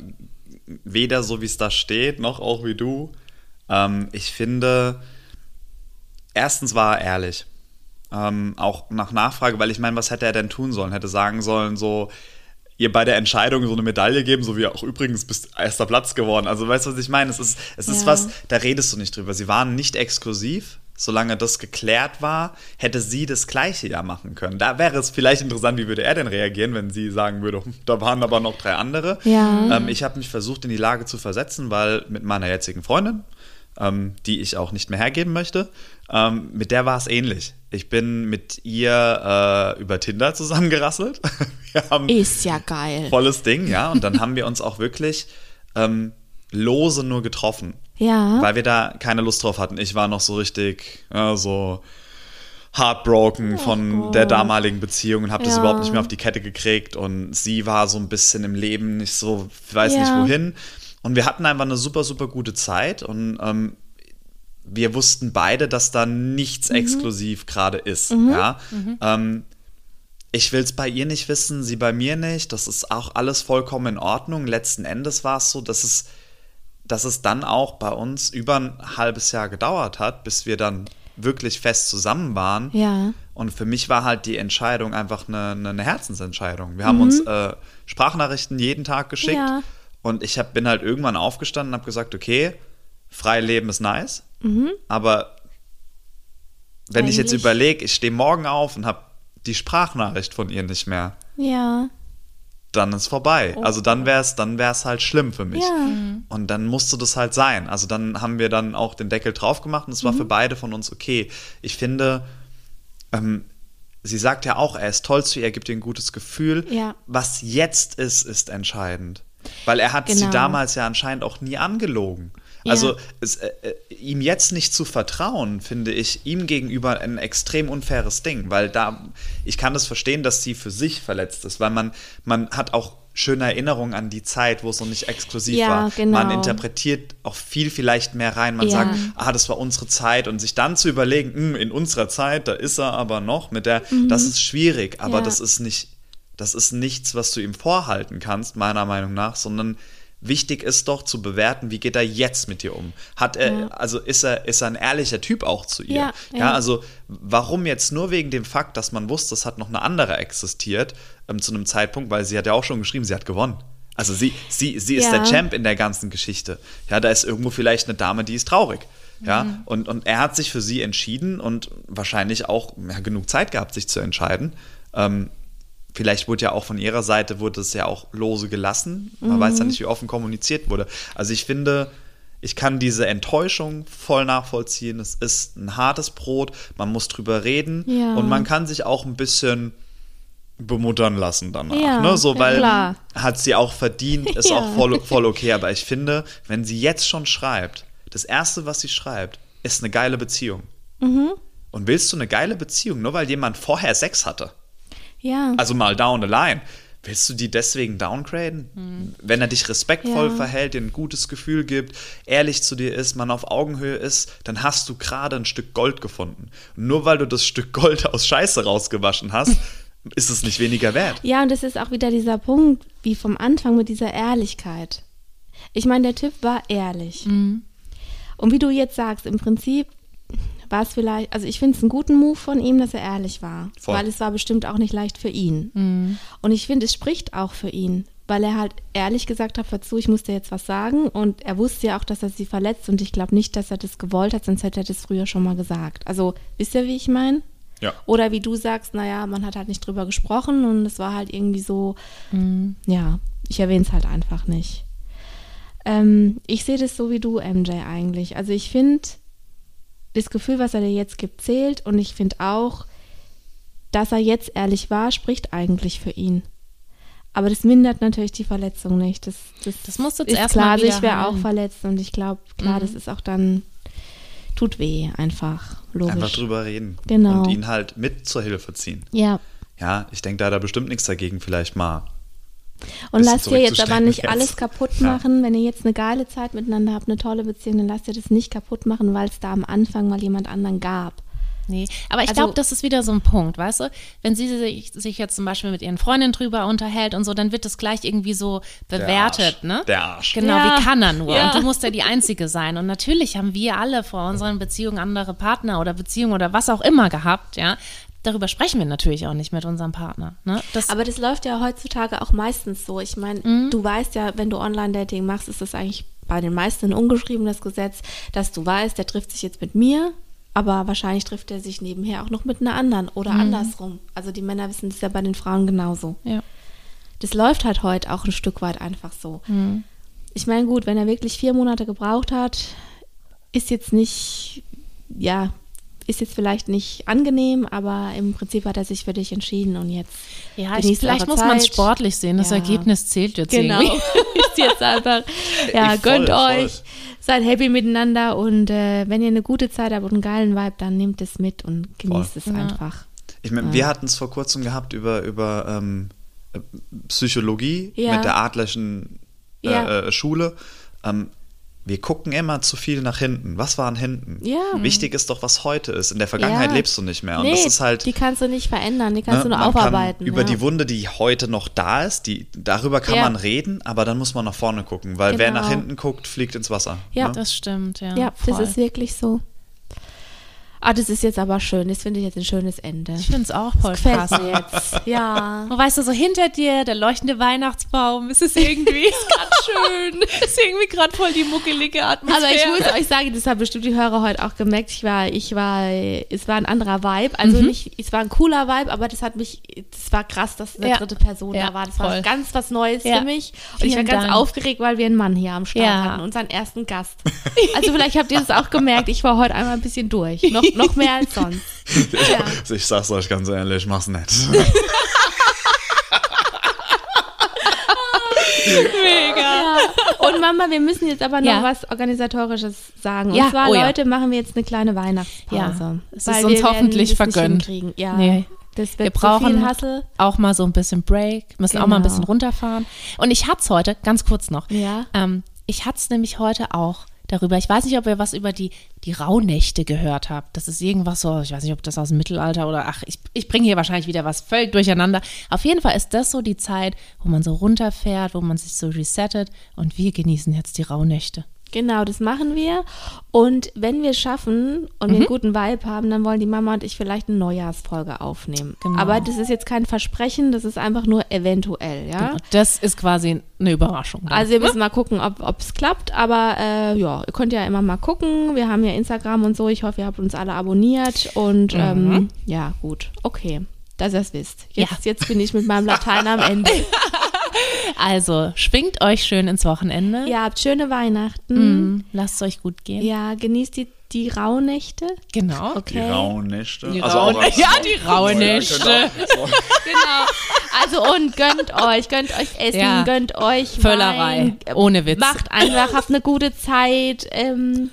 weder so, wie es da steht, noch auch wie du. Ähm, ich finde, erstens war er ehrlich. Ähm, auch nach Nachfrage, weil ich meine, was hätte er denn tun sollen? Hätte sagen sollen, so, ihr bei der Entscheidung so eine Medaille geben, so wie auch übrigens bist erster Platz geworden. Also weißt du, was ich meine? Es ist, es ist
Ja.
was, da redest du nicht drüber. Sie waren nicht exklusiv. Solange das geklärt war, hätte sie das gleiche ja machen können. Da wäre es vielleicht interessant, wie würde er denn reagieren, wenn sie sagen würde, "Hm, da waren aber noch drei andere.
Ja.
Ähm, ich habe mich versucht, in die Lage zu versetzen, weil mit meiner jetzigen Freundin, ähm, die ich auch nicht mehr hergeben möchte, ähm, mit der war es ähnlich. Ich bin mit ihr äh, über Tinder zusammengerasselt.
Ist ja geil.
volles Ding, ja. Und dann haben wir uns auch wirklich ähm, lose nur getroffen,
Ja.
weil wir da keine Lust drauf hatten. Ich war noch so richtig, ja, so heartbroken von der damaligen Beziehung und habe das
Ja.
überhaupt nicht mehr auf die Kette gekriegt. Und sie war so ein bisschen im Leben nicht so, ich weiß nicht
Ja.
wohin. Und wir hatten einfach eine super, super gute Zeit und ähm, wir wussten beide, dass da nichts
Mhm.
exklusiv gerade ist. Ja. Ähm, ich will es bei ihr nicht wissen, sie bei mir nicht. Das ist auch alles vollkommen in Ordnung. Letzten Endes war es so, dass es, dass es dann auch bei uns über ein halbes Jahr gedauert hat, bis wir dann wirklich fest zusammen waren.
Ja.
Und für mich war halt die Entscheidung einfach eine, eine- Herzensentscheidung. Wir haben uns äh, Sprachnachrichten jeden Tag geschickt.
Mhm. Ja.
Und ich hab, bin halt irgendwann aufgestanden und habe gesagt, okay, frei leben ist nice,
Mhm.
aber wenn ich jetzt
Eigentlich-
überlege, ich stehe morgen auf und habe die Sprachnachricht von ihr nicht mehr,
Ja.
dann ist vorbei.
Oh.
Also dann wäre es dann wär's halt schlimm für mich.
Ja.
Und dann musste das halt sein. Also dann haben wir dann auch den Deckel drauf gemacht und es
Mhm.
war für beide von uns okay. Ich finde, ähm, sie sagt ja auch, er ist toll zu ihr, er gibt ihr ein gutes Gefühl.
Ja.
Was jetzt ist, ist entscheidend. Weil er hat sie
Genau.
damals ja anscheinend auch nie angelogen.
Ja.
Also es, äh, äh, ihm jetzt nicht zu vertrauen, finde ich ihm gegenüber ein extrem unfaires Ding, weil da, ich kann das verstehen, dass sie für sich verletzt ist, weil man, man hat auch schöne Erinnerungen an die Zeit, wo es noch nicht exklusiv
Ja,
war.
genau.
Man interpretiert auch viel vielleicht mehr rein. Man
Ja.
sagt, ah, das war unsere Zeit und sich dann zu überlegen, hm, in unserer Zeit, da ist er aber noch mit der, das ist schwierig, aber
Mhm.
Das ist nicht, das ist nichts, was du ihm vorhalten kannst, meiner Meinung nach, sondern wichtig ist doch zu bewerten, wie geht er jetzt mit dir um? Hat er,
Ja.
also ist er, ist er ein ehrlicher Typ auch zu ihr?
Ja,
ja,
ja.
also warum jetzt nur wegen dem Fakt, dass man wusste, es hat noch eine andere existiert ähm, zu einem Zeitpunkt, weil sie hat ja auch schon geschrieben, sie hat gewonnen. Also sie, sie, sie ist der Champ in der ganzen Geschichte. Ja, da ist irgendwo vielleicht eine Dame, die ist traurig. Ja,
Mhm.
und, und er hat sich für sie entschieden und wahrscheinlich auch genug Zeit gehabt, sich zu entscheiden. Ähm, vielleicht wurde ja auch von ihrer Seite, wurde es ja auch lose gelassen. Man weiß
Mhm.
ja nicht, wie offen kommuniziert wurde. Also ich finde, ich kann diese Enttäuschung voll nachvollziehen. Es ist ein hartes Brot, man muss drüber reden
Ja.
und man kann sich auch ein bisschen bemuttern lassen danach.
Ja,
ne? So, weil
klar.
hat sie auch verdient, ist
Ja.
auch voll, voll okay. Aber ich finde, wenn sie jetzt schon schreibt, das Erste, was sie schreibt, ist eine geile Beziehung.
Mhm.
Und willst du eine geile Beziehung, nur weil jemand vorher Sex hatte?
Ja.
Also mal down the line. Willst du die deswegen downgraden? Wenn er dich respektvoll
Ja.
verhält, dir ein gutes Gefühl gibt, ehrlich zu dir ist, man auf Augenhöhe ist, dann hast du gerade ein Stück Gold gefunden. Und nur weil du das Stück Gold aus Scheiße rausgewaschen hast, ist es nicht weniger wert.
Ja, und das ist auch wieder dieser Punkt, wie vom Anfang mit dieser Ehrlichkeit. Ich meine, der Typ war ehrlich.
Mhm.
Und wie du jetzt sagst, im Prinzip war es vielleicht, also ich finde es einen guten Move von ihm, dass er ehrlich war.
Voll.
Weil es war bestimmt auch nicht leicht für ihn. Und ich finde, es spricht auch für ihn, weil er halt ehrlich gesagt hat, hör zu, ich muss dir jetzt was sagen. Und er wusste ja auch, dass er sie verletzt und ich glaube nicht, dass er das gewollt hat, sonst hätte er das früher schon mal gesagt. Also, wisst ihr, wie ich meine?
Ja.
Oder wie du sagst, naja, man hat halt nicht drüber gesprochen und es war halt irgendwie so, ja, ich erwähne es halt einfach nicht. Ähm, ich sehe das so wie du, MJ, eigentlich. Also ich finde, das Gefühl, was er dir jetzt gibt, zählt und ich finde auch, dass er jetzt ehrlich war, spricht eigentlich für ihn. Aber das mindert natürlich die Verletzung nicht. Das, das,
Das musst du jetzt
ist
erst
klar,
mal
also
wieder
ich wäre auch verletzt und ich glaube, klar, das ist auch dann, tut weh einfach, logisch.
Einfach drüber reden.
Genau.
Und ihn halt mit zur Hilfe ziehen.
Ja,
Ja, ich denke, da hat er bestimmt nichts dagegen, vielleicht mal.
Und lasst ihr jetzt aber nicht
jetzt.
alles kaputt
Ja.
machen. Wenn ihr jetzt eine geile Zeit miteinander habt, eine tolle Beziehung, dann lasst ihr das nicht kaputt machen, weil es da am Anfang mal jemand anderen gab.
Nee, aber ich
Also-
glaube, das ist wieder so ein Punkt, weißt du? Wenn sie sich, sich jetzt zum Beispiel mit ihren Freundinnen drüber unterhält und so, dann wird das gleich irgendwie so bewertet,
Arsch.
ne?
Der Arsch.
Genau,
Ja.
wie kann er nur?
Ja.
Und du musst ja die Einzige sein. Und natürlich haben wir alle vor unseren Beziehungen andere Partner oder Beziehungen oder was auch immer gehabt, ja. Darüber sprechen wir natürlich auch nicht mit unserem Partner. Ne? Das,
Aber das läuft ja heutzutage auch meistens so. Ich meine,
Mhm.
du weißt ja, wenn du Online-Dating machst, ist das eigentlich bei den meisten ein ungeschriebenes Gesetz, dass du weißt, der trifft sich jetzt mit mir, aber wahrscheinlich trifft er sich nebenher auch noch mit einer anderen oder
Mhm.
andersrum. Also die Männer wissen das ja bei den Frauen genauso.
ja.
Das läuft halt heute auch ein Stück weit einfach so.
Mhm.
Ich meine, gut, wenn er wirklich vier Monate gebraucht hat, ist jetzt nicht, ja, ist jetzt vielleicht nicht angenehm, aber im Prinzip hat er sich für dich entschieden und jetzt.
Ja, ich, vielleicht muss man es sportlich sehen. Das
Ja.
Ergebnis zählt jetzt
Genau.
irgendwie.
ist jetzt einfach, ja,
voll,
gönnt
voll.
euch, seid happy miteinander und äh, wenn ihr eine gute Zeit habt und einen geilen Vibe, dann nehmt es mit und genießt es
Ja.
einfach.
Ich meine, wir hatten es vor kurzem gehabt über, über ähm, äh, Psychologie
Ja.
mit der adlerschen äh,
Ja.
äh, Schule. Ähm, wir gucken immer zu viel nach hinten. Was war an hinten?
Ja.
Wichtig ist doch, was heute ist. In der Vergangenheit
Ja.
lebst du nicht mehr. Und
nee,
das ist halt.
die kannst du nicht verändern, die kannst
ne,
du nur
man
aufarbeiten.
Kann über
ja.
die Wunde, die heute noch da ist, die, darüber kann
Ja.
man reden, aber dann muss man nach vorne gucken, weil wer
Genau.
nach hinten guckt, fliegt ins Wasser.
Ja.
ne?
Das stimmt, ja.
Ja, das ist wirklich so. Ah, das ist jetzt aber schön. Das finde ich jetzt ein schönes Ende.
Ich finde es auch voll
Gefällt
krass.
mir jetzt. Ja.
Und weißt du, so hinter dir, der leuchtende Weihnachtsbaum, es ist irgendwie gerade schön. Es ist irgendwie gerade voll die muckelige Atmosphäre.
Aber ich muss euch sagen, das haben bestimmt die Hörer heute auch gemerkt. Ich war, ich war, es war ein anderer Vibe. Also
Mhm.
nicht, es war ein cooler Vibe, aber das hat mich, das war krass, dass eine
Ja.
dritte Person
Ja,
da war. Das war
voll.
ganz was Neues
Ja.
für mich. Und ich war ganz
Dank.
aufgeregt, weil wir einen Mann hier am Start hatten, unseren ersten Gast. Also vielleicht habt ihr das auch gemerkt. Ich war heute einmal ein bisschen durch. Noch, noch mehr als sonst. Ja.
Ich sag's euch ganz ehrlich, mach's nicht.
mega.
Und Und Mama, wir müssen jetzt aber noch
Ja.
was Organisatorisches sagen.
Ja,
Und zwar,
oh ja.
Leute, machen wir jetzt eine kleine Weihnachtspause.
Ja, es ist
wir
uns hoffentlich vergönnt.
Ja,
Nee.
das
Wir brauchen auch mal so ein bisschen Break, müssen auch mal ein
Genau.
bisschen runterfahren. Und ich hatte es heute, ganz kurz noch,
Ja.
ähm, ich hatte es nämlich heute auch darüber, ich weiß nicht, ob ihr was über die, die Rauhnächte gehört habt. Das ist irgendwas so, ich weiß nicht, ob das aus dem Mittelalter oder, ach, ich, ich bringe hier wahrscheinlich wieder was völlig durcheinander. Auf jeden Fall ist das so die Zeit, wo man so runterfährt, wo man sich so resettet und wir genießen jetzt die Rauhnächte.
Genau, das machen wir. Und wenn wir es schaffen und
Mhm.
wir einen guten Vibe haben, dann wollen die Mama und ich vielleicht eine Neujahrsfolge aufnehmen.
Genau.
Aber das ist jetzt kein Versprechen, das ist einfach nur eventuell, ja.
Und das ist quasi eine Überraschung. dann.
Also wir müssen mal gucken, ob es klappt, aber äh, ja, ihr könnt ja immer mal gucken. Wir haben ja Instagram und so. Ich hoffe, ihr habt uns alle abonniert und ähm, ja, gut, okay, dass ihr es wisst. Jetzt,
Ja.
jetzt bin ich mit meinem Latein am Ende.
Also schwingt euch schön ins Wochenende.
Ihr habt schöne Weihnachten.
Mm, Lasst es euch gut gehen.
Ja, genießt die, die Rauhnächte.
Genau.
Die
Okay.
Rauhnächte.
Die
Also als-
ja, die Rauhnächte.
Ja, genau. So.
Genau. Also und gönnt euch, gönnt euch Essen,
Ja.
gönnt euch
Völlerei.
Wein,
Ohne Witz.
Macht einfach, habt eine gute Zeit. Ähm,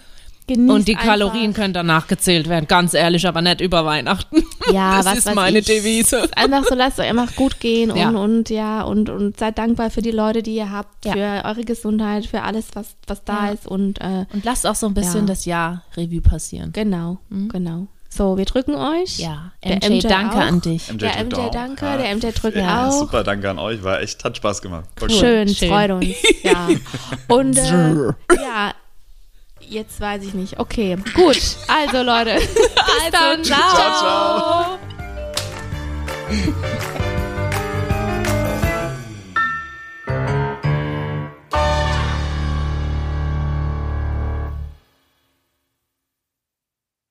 genießt
Und die
einfach.
Kalorien können danach gezählt werden, ganz ehrlich, aber nicht über Weihnachten.
Ja,
das
was
ist meine
ich.
Devise.
Einfach so, lasst euch einfach gut gehen und,
Ja.
und ja, und, und seid dankbar für die Leute, die ihr habt,
Ja.
für eure Gesundheit, für alles, was, was da
Ja.
ist und äh,
Und lasst auch so ein bisschen
Ja.
das Jahr Revue passieren.
genau, genau. So, wir drücken euch.
Mhm. Ja,
Der
MJ,
MJ
danke
auch.
an dich.
MJ
Der MJ
auch.
danke,
Ja.
der MJ drückt
Ja,
auch.
super, danke an euch. War echt, hat Spaß gemacht. Cool.
Schön,
Schön.
freut uns. Ja. Und äh, ja, jetzt weiß ich nicht. Okay, gut. Also Leute, bis dann.
ciao.
Ciao, ciao.